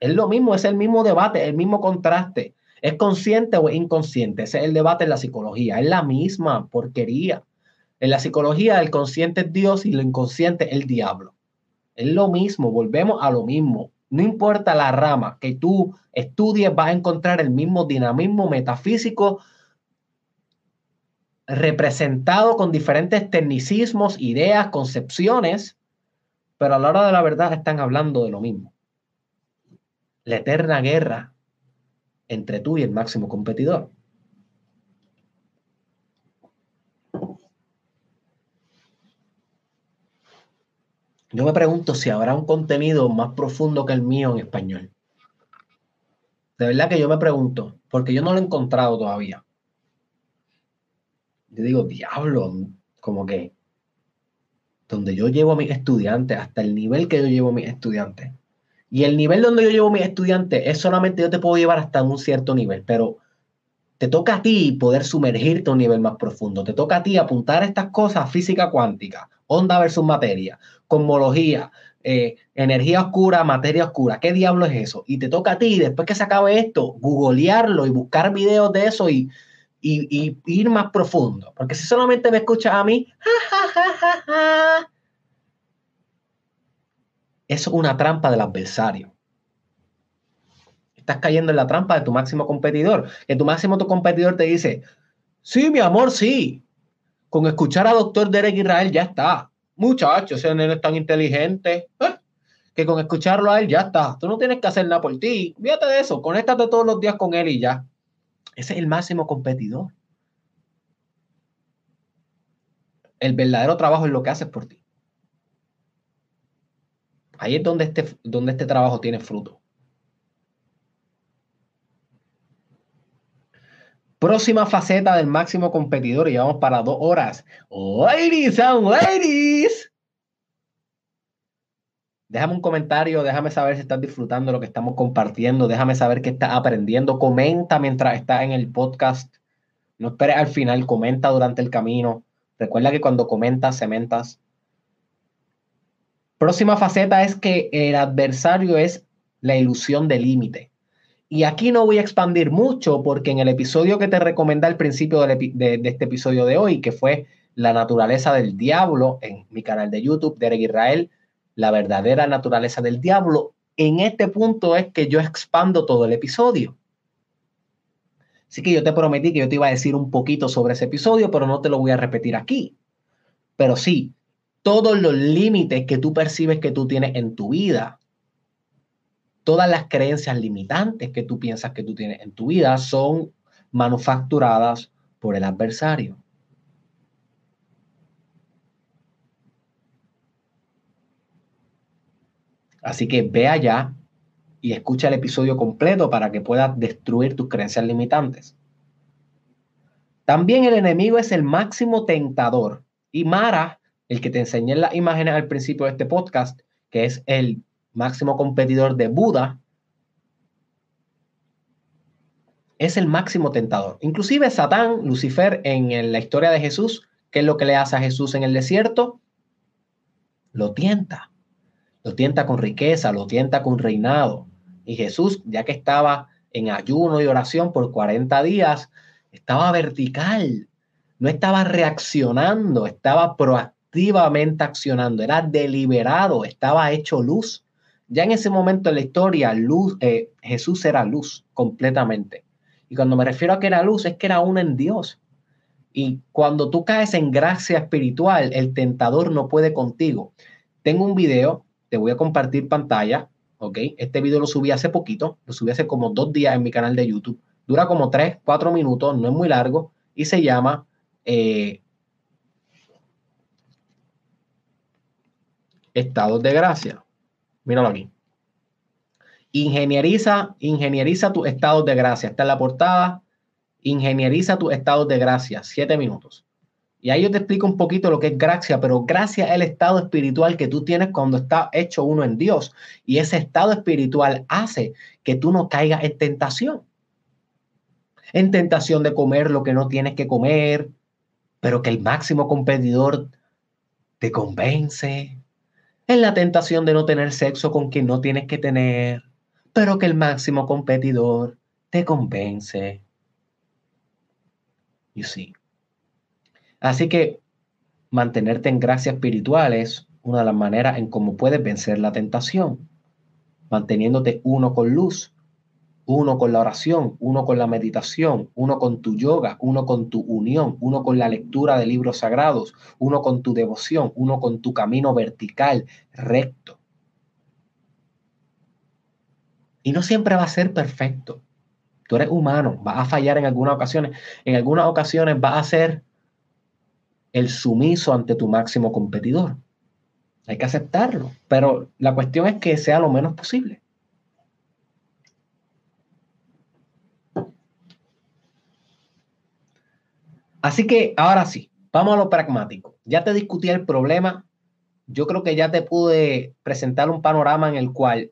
Es lo mismo, es el mismo debate, el mismo contraste ¿Es consciente o inconsciente? Ese es el debate en la psicología. Es la misma porquería. En la psicología, el consciente es Dios y lo inconsciente es el diablo. Es lo mismo, volvemos a lo mismo. No importa la rama que tú estudies, vas a encontrar el mismo dinamismo metafísico representado con diferentes tecnicismos, ideas, concepciones, pero a la hora de la verdad están hablando de lo mismo. La eterna guerra entre tú y el máximo competidor. Yo me pregunto si habrá un contenido más profundo que el mío en español. De verdad que yo me pregunto, porque yo no lo he encontrado todavía. Yo digo, diablo, como que donde yo llevo a mis estudiantes, hasta el nivel que yo llevo a mis estudiantes. Y el nivel donde yo llevo a mis estudiantes es solamente yo te puedo llevar hasta un cierto nivel, pero te toca a ti poder sumergirte a un nivel más profundo. Te toca a ti apuntar estas cosas, física cuántica, onda versus materia, cosmología, eh, energía oscura, materia oscura. ¿Qué diablo es eso? Y te toca a ti, después que se acabe esto, googlearlo y buscar videos de eso y, ir más profundo. Porque si solamente me escuchas a mí, [LAUGHS] es una trampa del adversario. Estás cayendo en la trampa de tu máximo competidor. Que tu máximo competidor te dice, sí, mi amor, sí. Con escuchar a doctor Derek Israel ya está. Muchacho, ese nene es tan inteligente. ¿eh? Que con escucharlo a él ya está. Tú no tienes que hacer nada por ti. Fíjate de eso. Conéctate todos los días con él y ya. Ese es el máximo competidor. El verdadero trabajo es lo que haces por ti. Ahí es donde este, donde este trabajo tiene fruto. Próxima faceta del máximo competidor y vamos para dos horas. Ladies and ladies. Déjame un comentario, déjame saber si estás disfrutando lo que estamos compartiendo, déjame saber qué estás aprendiendo, comenta mientras estás en el podcast, no esperes al final, comenta durante el camino. Recuerda que cuando comentas, cementas. Próxima faceta es que el adversario es la ilusión del límite. Y aquí no voy a expandir mucho porque en el episodio que te recomendé al principio de, de, este episodio de hoy, que fue la naturaleza del diablo en mi canal de YouTube, Derek Israel, la verdadera naturaleza del diablo, en este punto es que yo expando todo el episodio. Así que yo te prometí que yo te iba a decir un poquito sobre ese episodio, pero no te lo voy a repetir aquí. Pero sí, todos los límites que tú percibes que tú tienes en tu vida, todas las creencias limitantes que tú piensas que tú tienes en tu vida son manufacturadas por el adversario. Así que ve allá y escucha el episodio completo para que puedas destruir tus creencias limitantes. También el enemigo es el máximo tentador. Y Mara, el que te enseñé en las imágenes al principio de este podcast, que es el máximo competidor de Buda, es el máximo tentador. Inclusive Satán, Lucifer, en la historia de Jesús, ¿qué es lo que le hace a Jesús en el desierto? Lo tienta. Lo tienta con riqueza, lo tienta con reinado. Y Jesús, ya que estaba en ayuno y oración por 40 días, estaba vertical, no estaba reaccionando, estaba proactivamente accionando, era deliberado, estaba hecho luz. Ya en ese momento en la historia, luz, eh, Jesús era luz completamente. Y cuando me refiero a que era luz, es que era uno en Dios. Y cuando tú caes en gracia espiritual, el tentador no puede contigo. Tengo un video te voy a compartir pantalla, ¿ok? Este video lo subí hace poquito, lo subí hace como dos días en mi canal de YouTube. Dura como tres, cuatro minutos, no es muy largo y se llama eh, Estados de Gracia. Míralo aquí. Ingenieriza, ingenieriza tus estados de gracia. Está en la portada. Ingenieriza tus estados de gracia. Siete minutos. Y ahí yo te explico un poquito lo que es gracia, pero gracia es el estado espiritual que tú tienes cuando está hecho uno en Dios. Y ese estado espiritual hace que tú no caigas en tentación. En tentación de comer lo que no tienes que comer, pero que el máximo competidor te convence. En la tentación de no tener sexo con quien no tienes que tener, pero que el máximo competidor te convence. You see. Así que mantenerte en gracia espiritual es una de las maneras en cómo puedes vencer la tentación, manteniéndote uno con luz, uno con la oración, uno con la meditación, uno con tu yoga, uno con tu unión, uno con la lectura de libros sagrados, uno con tu devoción, uno con tu camino vertical, recto. Y no siempre va a ser perfecto. Tú eres humano, vas a fallar en algunas ocasiones. En algunas ocasiones vas a ser el sumiso ante tu máximo competidor. Hay que aceptarlo, pero la cuestión es que sea lo menos posible. Así que ahora sí, vamos a lo pragmático. Ya te discutí el problema. Yo creo que ya te pude presentar un panorama en el cual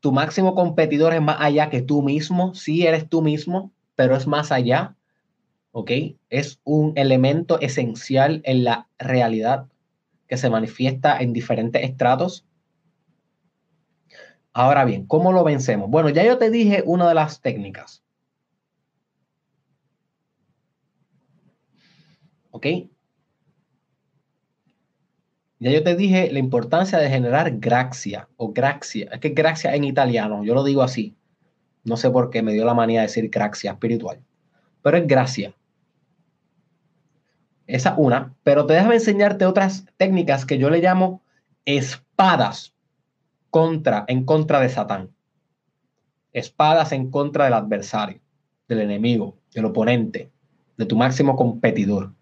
tu máximo competidor es más allá que tú mismo. Sí, eres tú mismo, pero es más allá. ¿Ok? Es un elemento esencial en la realidad que se manifiesta en diferentes estratos. Ahora bien, ¿cómo lo vencemos? Bueno, ya yo te dije una de las técnicas. ¿Ok? Ya yo te dije la importancia de generar gracia o gracia. Es que gracia en italiano, yo lo digo así. No sé por qué me dio la manía de decir gracia espiritual. Pero es gracia. Esa una. Pero te déjame enseñarte otras técnicas que yo le llamo espadas contra, en contra de Satán. Espadas en contra del adversario, del enemigo, del oponente, de tu máximo competidor.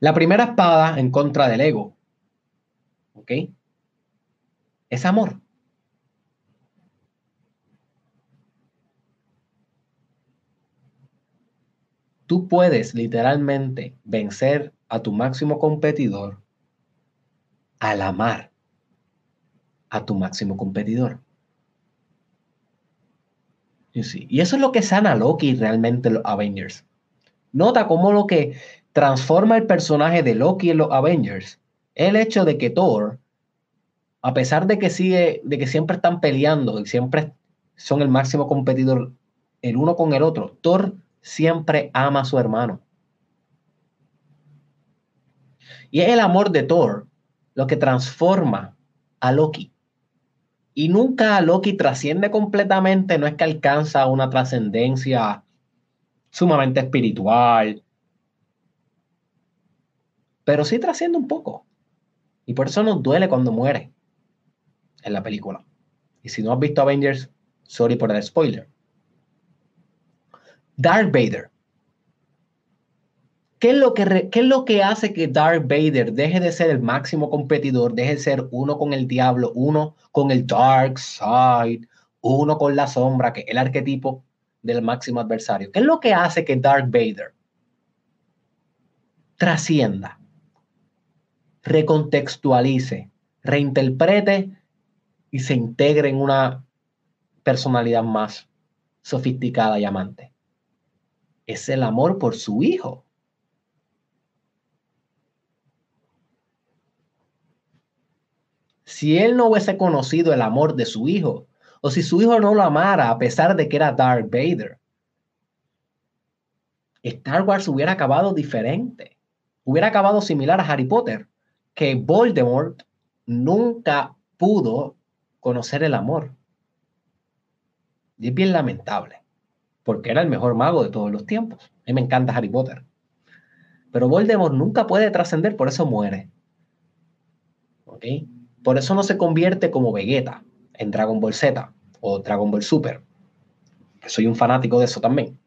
La primera espada en contra del ego, ¿ok? Es amor. Tú puedes literalmente vencer a tu máximo competidor al amar a tu máximo competidor. Y eso es lo que sana Loki realmente los Avengers. Nota cómo lo que transforma el personaje de Loki en los Avengers, el hecho de que Thor, a pesar de que sigue, de que siempre están peleando y siempre son el máximo competidor el uno con el otro, Thor siempre ama a su hermano. Y es el amor de Thor lo que transforma a Loki. Y nunca Loki trasciende completamente, no es que alcanza una trascendencia sumamente espiritual, pero sí trasciende un poco. Y por eso nos duele cuando muere en la película. Y si no has visto Avengers, sorry por el spoiler. Darth Vader. ¿Qué es, lo que, ¿Qué es lo que hace que Darth Vader deje de ser el máximo competidor, deje de ser uno con el diablo, uno con el dark side, uno con la sombra, que es el arquetipo del máximo adversario? ¿Qué es lo que hace que Darth Vader trascienda? Recontextualice, reinterprete y se integre en una personalidad más sofisticada y amante. Es el amor por su hijo. Si él no hubiese conocido el amor de su hijo, o si su hijo no lo amara a pesar de que era Darth Vader, Star Wars hubiera acabado diferente. Hubiera acabado similar a Harry Potter que Voldemort nunca pudo conocer el amor. Y es bien lamentable, porque era el mejor mago de todos los tiempos. A mí me encanta Harry Potter. Pero Voldemort nunca puede trascender, por eso muere. ¿Ok? Por eso no se convierte como Vegeta en Dragon Ball Z o Dragon Ball Super. soy un fanático de eso también.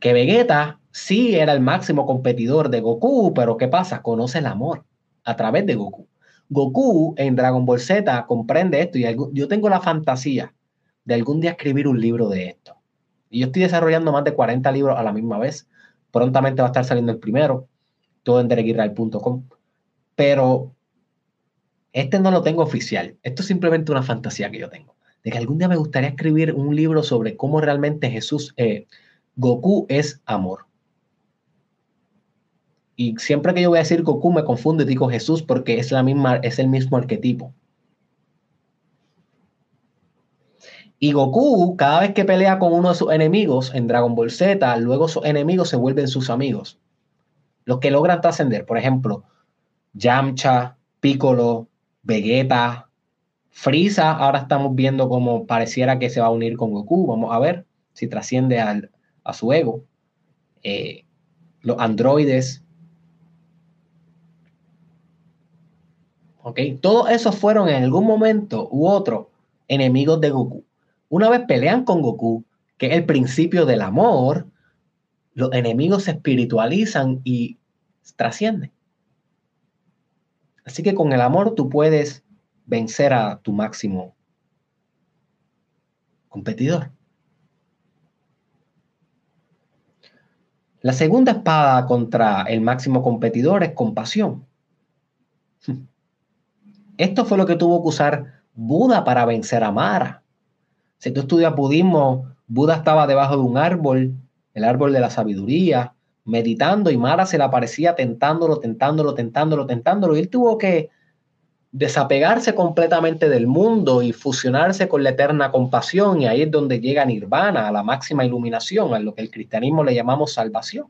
Que Vegeta sí era el máximo competidor de Goku, pero ¿qué pasa? Conoce el amor a través de Goku. Goku en Dragon Ball Z comprende esto y yo tengo la fantasía de algún día escribir un libro de esto. Y yo estoy desarrollando más de 40 libros a la misma vez. Prontamente va a estar saliendo el primero, todo en dereguirral.com. Pero este no lo tengo oficial. Esto es simplemente una fantasía que yo tengo. De que algún día me gustaría escribir un libro sobre cómo realmente Jesús, eh, Goku es amor. Y siempre que yo voy a decir Goku me confundo y digo Jesús porque es, la misma, es el mismo arquetipo. Y Goku, cada vez que pelea con uno de sus enemigos en Dragon Ball Z, luego sus enemigos se vuelven sus amigos. Los que logran trascender, por ejemplo, Yamcha, Piccolo, Vegeta, Frieza, ahora estamos viendo como pareciera que se va a unir con Goku. Vamos a ver si trasciende a su ego. Eh, los androides. ¿Ok? Todos esos fueron en algún momento u otro enemigos de Goku. Una vez pelean con Goku, que es el principio del amor, los enemigos se espiritualizan y trascienden. Así que con el amor tú puedes vencer a tu máximo competidor. La segunda espada contra el máximo competidor es compasión. Esto fue lo que tuvo que usar Buda para vencer a Mara. Si tú estudias budismo, Buda estaba debajo de un árbol, el árbol de la sabiduría, meditando y Mara se le aparecía tentándolo, tentándolo, tentándolo, tentándolo. Y él tuvo que desapegarse completamente del mundo y fusionarse con la eterna compasión. Y ahí es donde llega Nirvana, a la máxima iluminación, a lo que el cristianismo le llamamos salvación.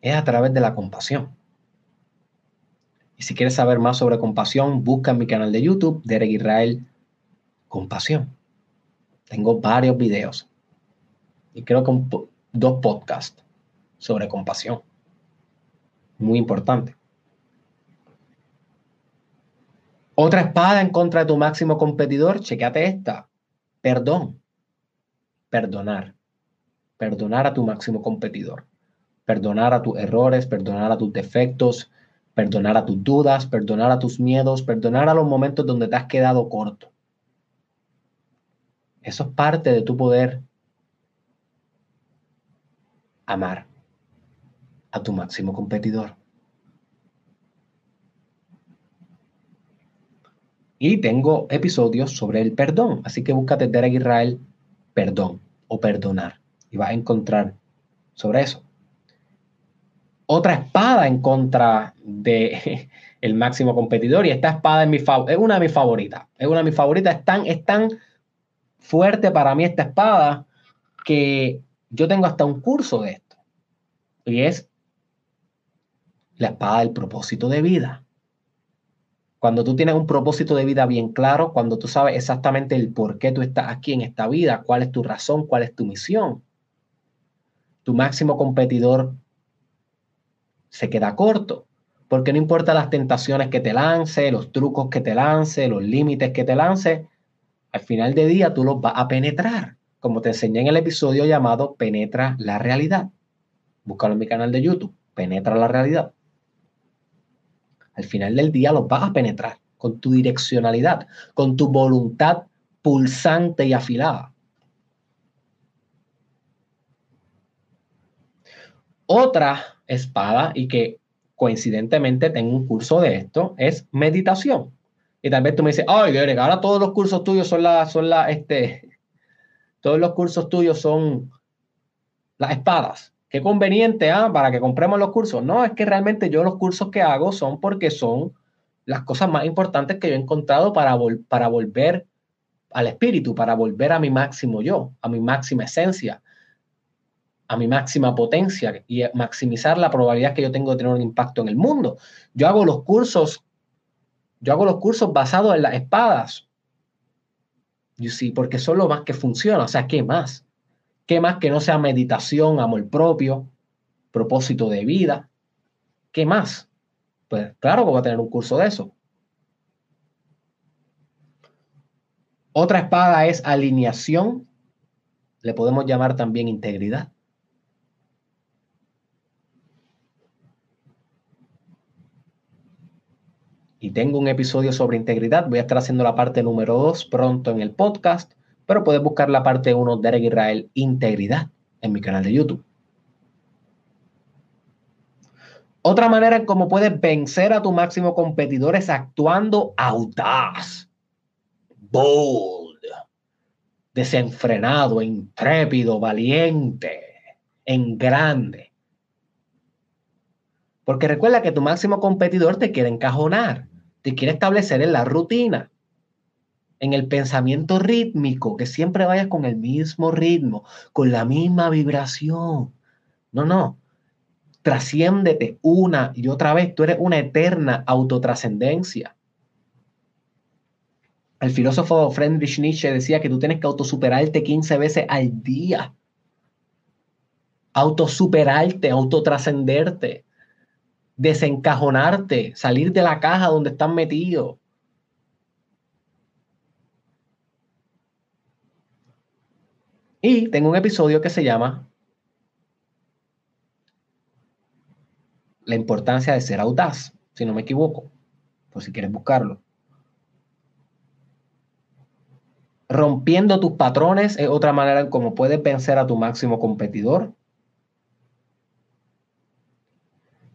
Es a través de la compasión. Y si quieres saber más sobre compasión, busca en mi canal de YouTube, Derek Israel Compasión. Tengo varios videos y creo que dos podcasts sobre compasión. Muy importante. Otra espada en contra de tu máximo competidor, chequeate esta. Perdón. Perdonar. Perdonar a tu máximo competidor. Perdonar a tus errores, perdonar a tus defectos, perdonar a tus dudas, perdonar a tus miedos, perdonar a los momentos donde te has quedado corto. Eso es parte de tu poder amar a tu máximo competidor. Y tengo episodios sobre el perdón, así que búscate Derek Israel perdón o perdonar y vas a encontrar sobre eso. Otra espada en contra de [LAUGHS] el máximo competidor y esta espada es, una de mis favoritas. Es una de mis favoritas. Es tan, es tan fuerte para mí esta espada que yo tengo hasta un curso de esto. Y es la espada del propósito de vida. Cuando tú tienes un propósito de vida bien claro, cuando tú sabes exactamente el por qué tú estás aquí en esta vida, cuál es tu razón, cuál es tu misión, tu máximo competidor se queda corto. Porque no importa las tentaciones que te lance, los trucos que te lance, los límites que te lance, al final de día tú los vas a penetrar como te enseñé en el episodio llamado Penetra la realidad. Búscalo en mi canal de YouTube, Penetra la realidad. Al final del día los vas a penetrar con tu direccionalidad, con tu voluntad pulsante y afilada. Otra espada, y que coincidentemente tengo un curso de esto, es meditación. Y tal vez tú me dices, ay, ahora todos los cursos tuyos son las, son la, este, [LAUGHS] todos los cursos tuyos son las espadas. Qué conveniente, ¿ah? Para que compremos los cursos. No, es que realmente yo los cursos que hago son porque son las cosas más importantes que yo he encontrado para, para volver al espíritu, para volver a mi máximo yo, a mi máxima esencia, a mi máxima potencia y maximizar la probabilidad que yo tengo de tener un impacto en el mundo. Yo hago los cursos, yo hago los cursos basados en las espadas, You porque son lo más que funciona. O sea, ¿qué más? ¿Qué más que no sea meditación, amor propio, propósito de vida? ¿Qué más? Pues claro que voy a tener un curso de eso. Otra espada es alineación. Le podemos llamar también integridad. Y tengo un episodio sobre integridad. Voy a estar haciendo la parte número 2 pronto en el podcast, pero puedes buscar la parte 1 Derek Israel Integridad en mi canal de YouTube. Otra manera en cómo puedes vencer a tu máximo competidor es actuando audaz, bold, desenfrenado, intrépido, valiente, en grande. Porque recuerda que tu máximo competidor te quiere encajonar, te quiere establecer en la rutina, en el pensamiento rítmico, que siempre vayas con el mismo ritmo, con la misma vibración. No, no. Trasciéndete una y otra vez. Tú eres una eterna autotrascendencia. El filósofo Friedrich Nietzsche decía que tú tienes que autosuperarte 15 veces al día. Autosuperarte, autotrascenderte desencajonarte, salir de la caja donde están metidos. Y tengo un episodio que se llama La importancia de ser audaz, si no me equivoco, por si quieres buscarlo. Rompiendo tus patrones es otra manera en cómo puedes vencer a tu máximo competidor.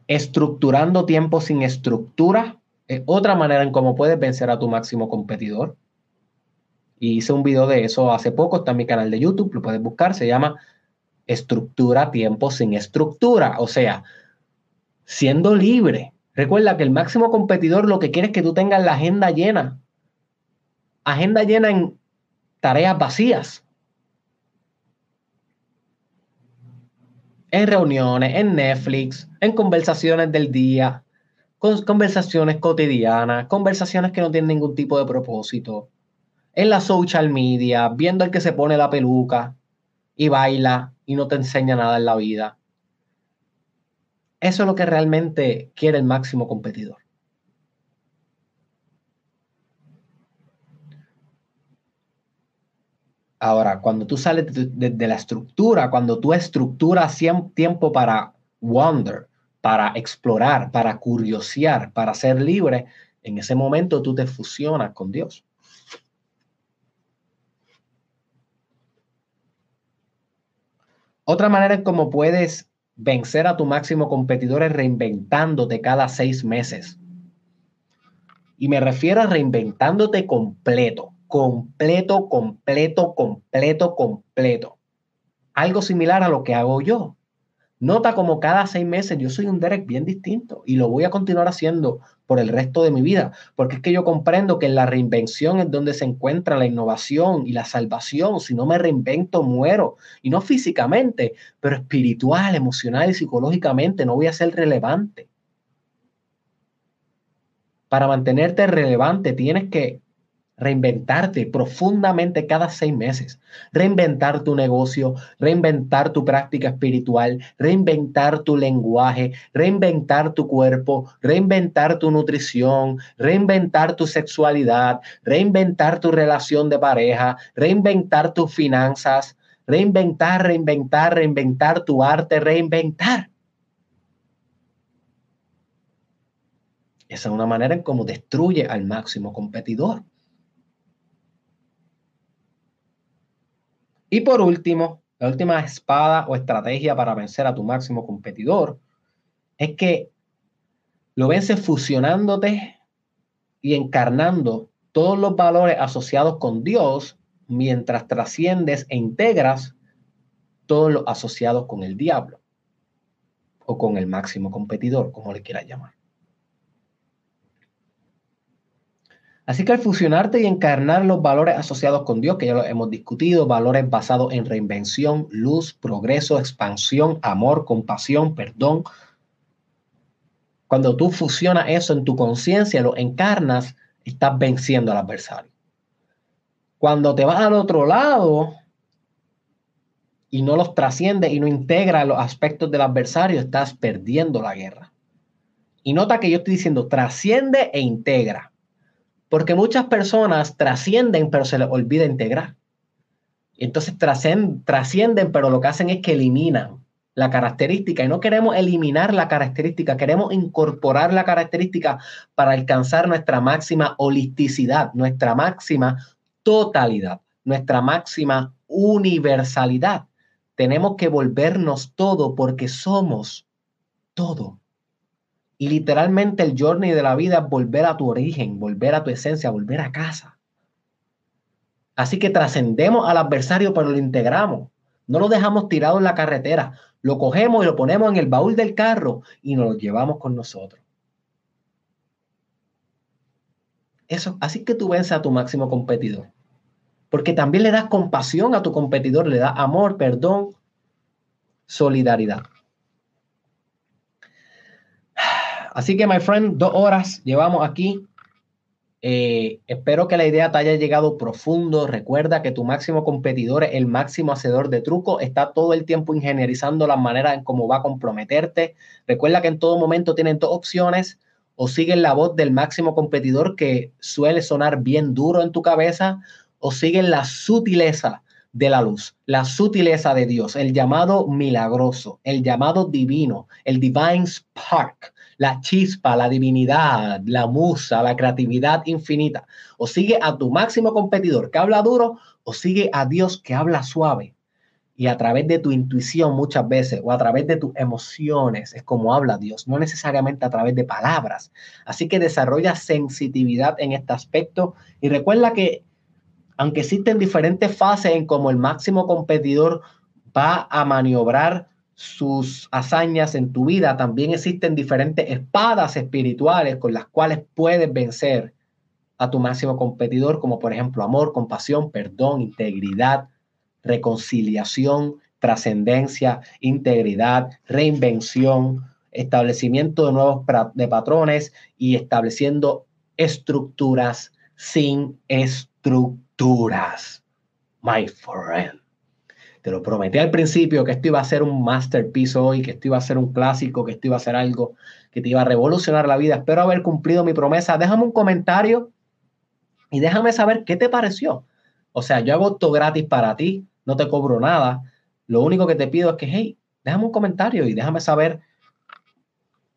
Estructurando tiempo sin estructura es otra manera en cómo puedes vencer a tu máximo competidor. Y hice un video de eso hace poco, está en mi canal de YouTube, lo puedes buscar, se llama Estructura tiempo sin estructura, o sea, siendo libre. Recuerda que el máximo competidor lo que quiere es que tú tengas la agenda llena. Agenda llena en tareas vacías. En reuniones, en Netflix, en conversaciones del día, conversaciones cotidianas, conversaciones que no tienen ningún tipo de propósito, en la social media, viendo el que se pone la peluca y baila y no te enseña nada en la vida. Eso es lo que realmente quiere el máximo competidor. Ahora, cuando tú sales de, la estructura, cuando tú estructuras tiempo para wonder, para explorar, para curiosear, para ser libre, en ese momento tú te fusionas con Dios. Otra manera en cómo puedes vencer a tu máximo competidor es reinventándote cada seis meses. Y me refiero a reinventándote completo completo, completo, completo, completo. Algo similar a lo que hago yo. Nota como cada seis meses yo soy un Derek bien distinto y lo voy a continuar haciendo por el resto de mi vida, porque es que yo comprendo que en la reinvención es donde se encuentra la innovación y la salvación. Si no me reinvento, muero. Y no físicamente, pero espiritual, emocional y psicológicamente no voy a ser relevante. Para mantenerte relevante tienes que reinventarte profundamente cada seis meses, reinventar tu negocio, reinventar tu práctica espiritual, reinventar tu lenguaje, reinventar tu cuerpo, reinventar tu nutrición, reinventar tu sexualidad, reinventar tu relación de pareja, reinventar tus finanzas, reinventar, reinventar, reinventar tu arte, reinventar. Esa es una manera en cómo destruye al máximo competidor. Y por último, la última espada o estrategia para vencer a tu máximo competidor es que lo vences fusionándote y encarnando todos los valores asociados con Dios mientras trasciendes e integras todos los asociados con el diablo o con el máximo competidor, como le quieras llamar. Así que al fusionarte y encarnar los valores asociados con Dios, que ya lo hemos discutido, valores basados en reinvención, luz, progreso, expansión, amor, compasión, perdón, cuando tú fusionas eso en tu conciencia, lo encarnas, estás venciendo al adversario. Cuando te vas al otro lado y no los trasciendes y no integras los aspectos del adversario, estás perdiendo la guerra. Y nota que yo estoy diciendo trasciende e integra. Porque muchas personas trascienden, pero se les olvida integrar. Entonces trascienden, pero lo que hacen es que eliminan la característica y no queremos eliminar la característica, queremos incorporar la característica para alcanzar nuestra máxima holisticidad, nuestra máxima totalidad, nuestra máxima universalidad. Tenemos que volvernos todo porque somos todo. Y literalmente el journey de la vida es volver a tu origen, volver a tu esencia, volver a casa. Así que trascendemos al adversario, pero lo integramos. No lo dejamos tirado en la carretera, lo cogemos y lo ponemos en el baúl del carro y nos lo llevamos con nosotros. Eso, así que tú vences a tu máximo competidor. Porque también le das compasión a tu competidor, le das amor, perdón, solidaridad. Así que, my friend, dos horas llevamos aquí. Eh, espero que la idea te haya llegado profundo. Recuerda que tu máximo competidor es el máximo hacedor de truco. Está todo el tiempo ingenierizando la manera en cómo va a comprometerte. Recuerda que en todo momento tienen dos opciones. O siguen la voz del máximo competidor que suele sonar bien duro en tu cabeza. O siguen la sutileza de la luz, la sutileza de Dios, el llamado milagroso, el llamado divino, el divine spark la chispa, la divinidad, la musa, la creatividad infinita. O sigue a tu máximo competidor que habla duro o sigue a Dios que habla suave. Y a través de tu intuición muchas veces o a través de tus emociones es como habla Dios, no necesariamente a través de palabras. Así que desarrolla sensitividad en este aspecto y recuerda que aunque existen diferentes fases en cómo el máximo competidor va a maniobrar sus hazañas en tu vida, también existen diferentes espadas espirituales con las cuales puedes vencer a tu máximo competidor, como por ejemplo amor, compasión, perdón, integridad, reconciliación, trascendencia, integridad, reinvención, establecimiento de nuevos de patrones y estableciendo estructuras sin estructuras. My friend. Te lo prometí al principio que esto iba a ser un masterpiece hoy, que esto iba a ser un clásico, que esto iba a ser algo que te iba a revolucionar la vida. Espero haber cumplido mi promesa. Déjame un comentario y déjame saber qué te pareció. O sea, yo hago esto gratis para ti, no te cobro nada. Lo único que te pido es que, hey, déjame un comentario y déjame saber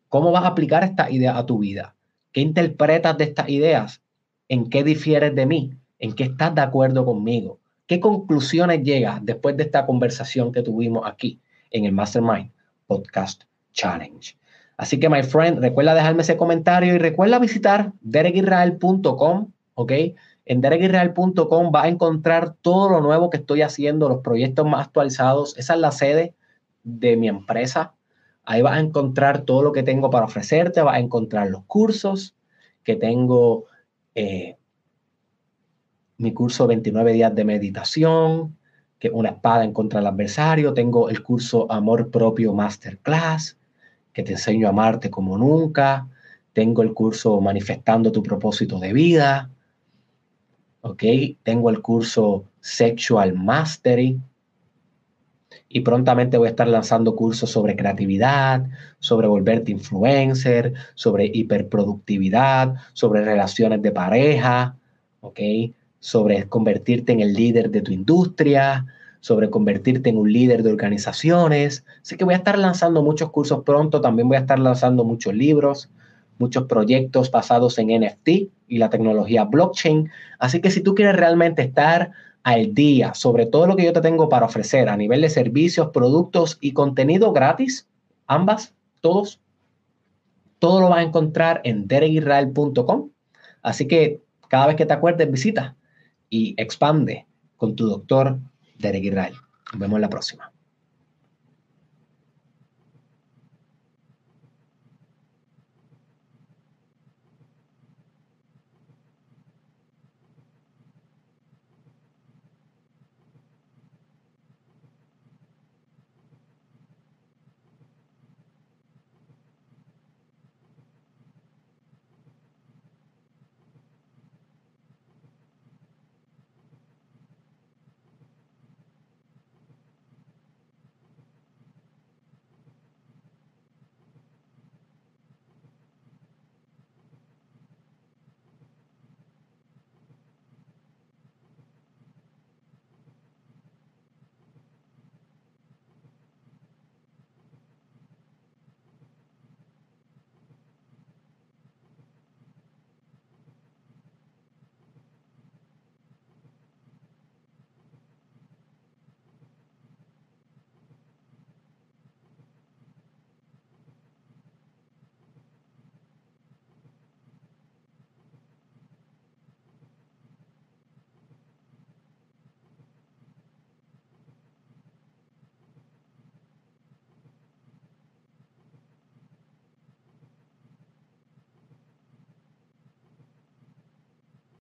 cómo vas a aplicar esta idea a tu vida. ¿Qué interpretas de estas ideas? ¿En qué difieres de mí? ¿En qué estás de acuerdo conmigo? ¿Qué conclusiones llegas después de esta conversación que tuvimos aquí en el Mastermind Podcast Challenge? Así que, my friend, recuerda dejarme ese comentario y recuerda visitar derekisrael.com, ¿ok? En derekisrael.com vas a encontrar todo lo nuevo que estoy haciendo, los proyectos más actualizados. Esa es la sede de mi empresa. Ahí vas a encontrar todo lo que tengo para ofrecerte, vas a encontrar los cursos que tengo eh, mi curso 29 días de meditación, que es una espada en contra del adversario. Tengo el curso Amor Propio Masterclass, que te enseño a amarte como nunca. Tengo el curso Manifestando tu propósito de vida. ¿Ok? Tengo el curso Sexual Mastery. Y prontamente voy a estar lanzando cursos sobre creatividad, sobre volverte influencer, sobre hiperproductividad, sobre relaciones de pareja, ¿ok? Sobre convertirte en el líder de tu industria, sobre convertirte en un líder de organizaciones. Así que voy a estar lanzando muchos cursos pronto, también voy a estar lanzando muchos libros, muchos proyectos basados en NFT y la tecnología blockchain. Así que si tú quieres realmente estar al día sobre todo lo que yo te tengo para ofrecer a nivel de servicios, productos y contenido gratis, ambas, todos, todo lo vas a encontrar en derekisrael.com. Así que cada vez que te acuerdes, visita y expande con tu doctor Derek Israel. Nos vemos la próxima.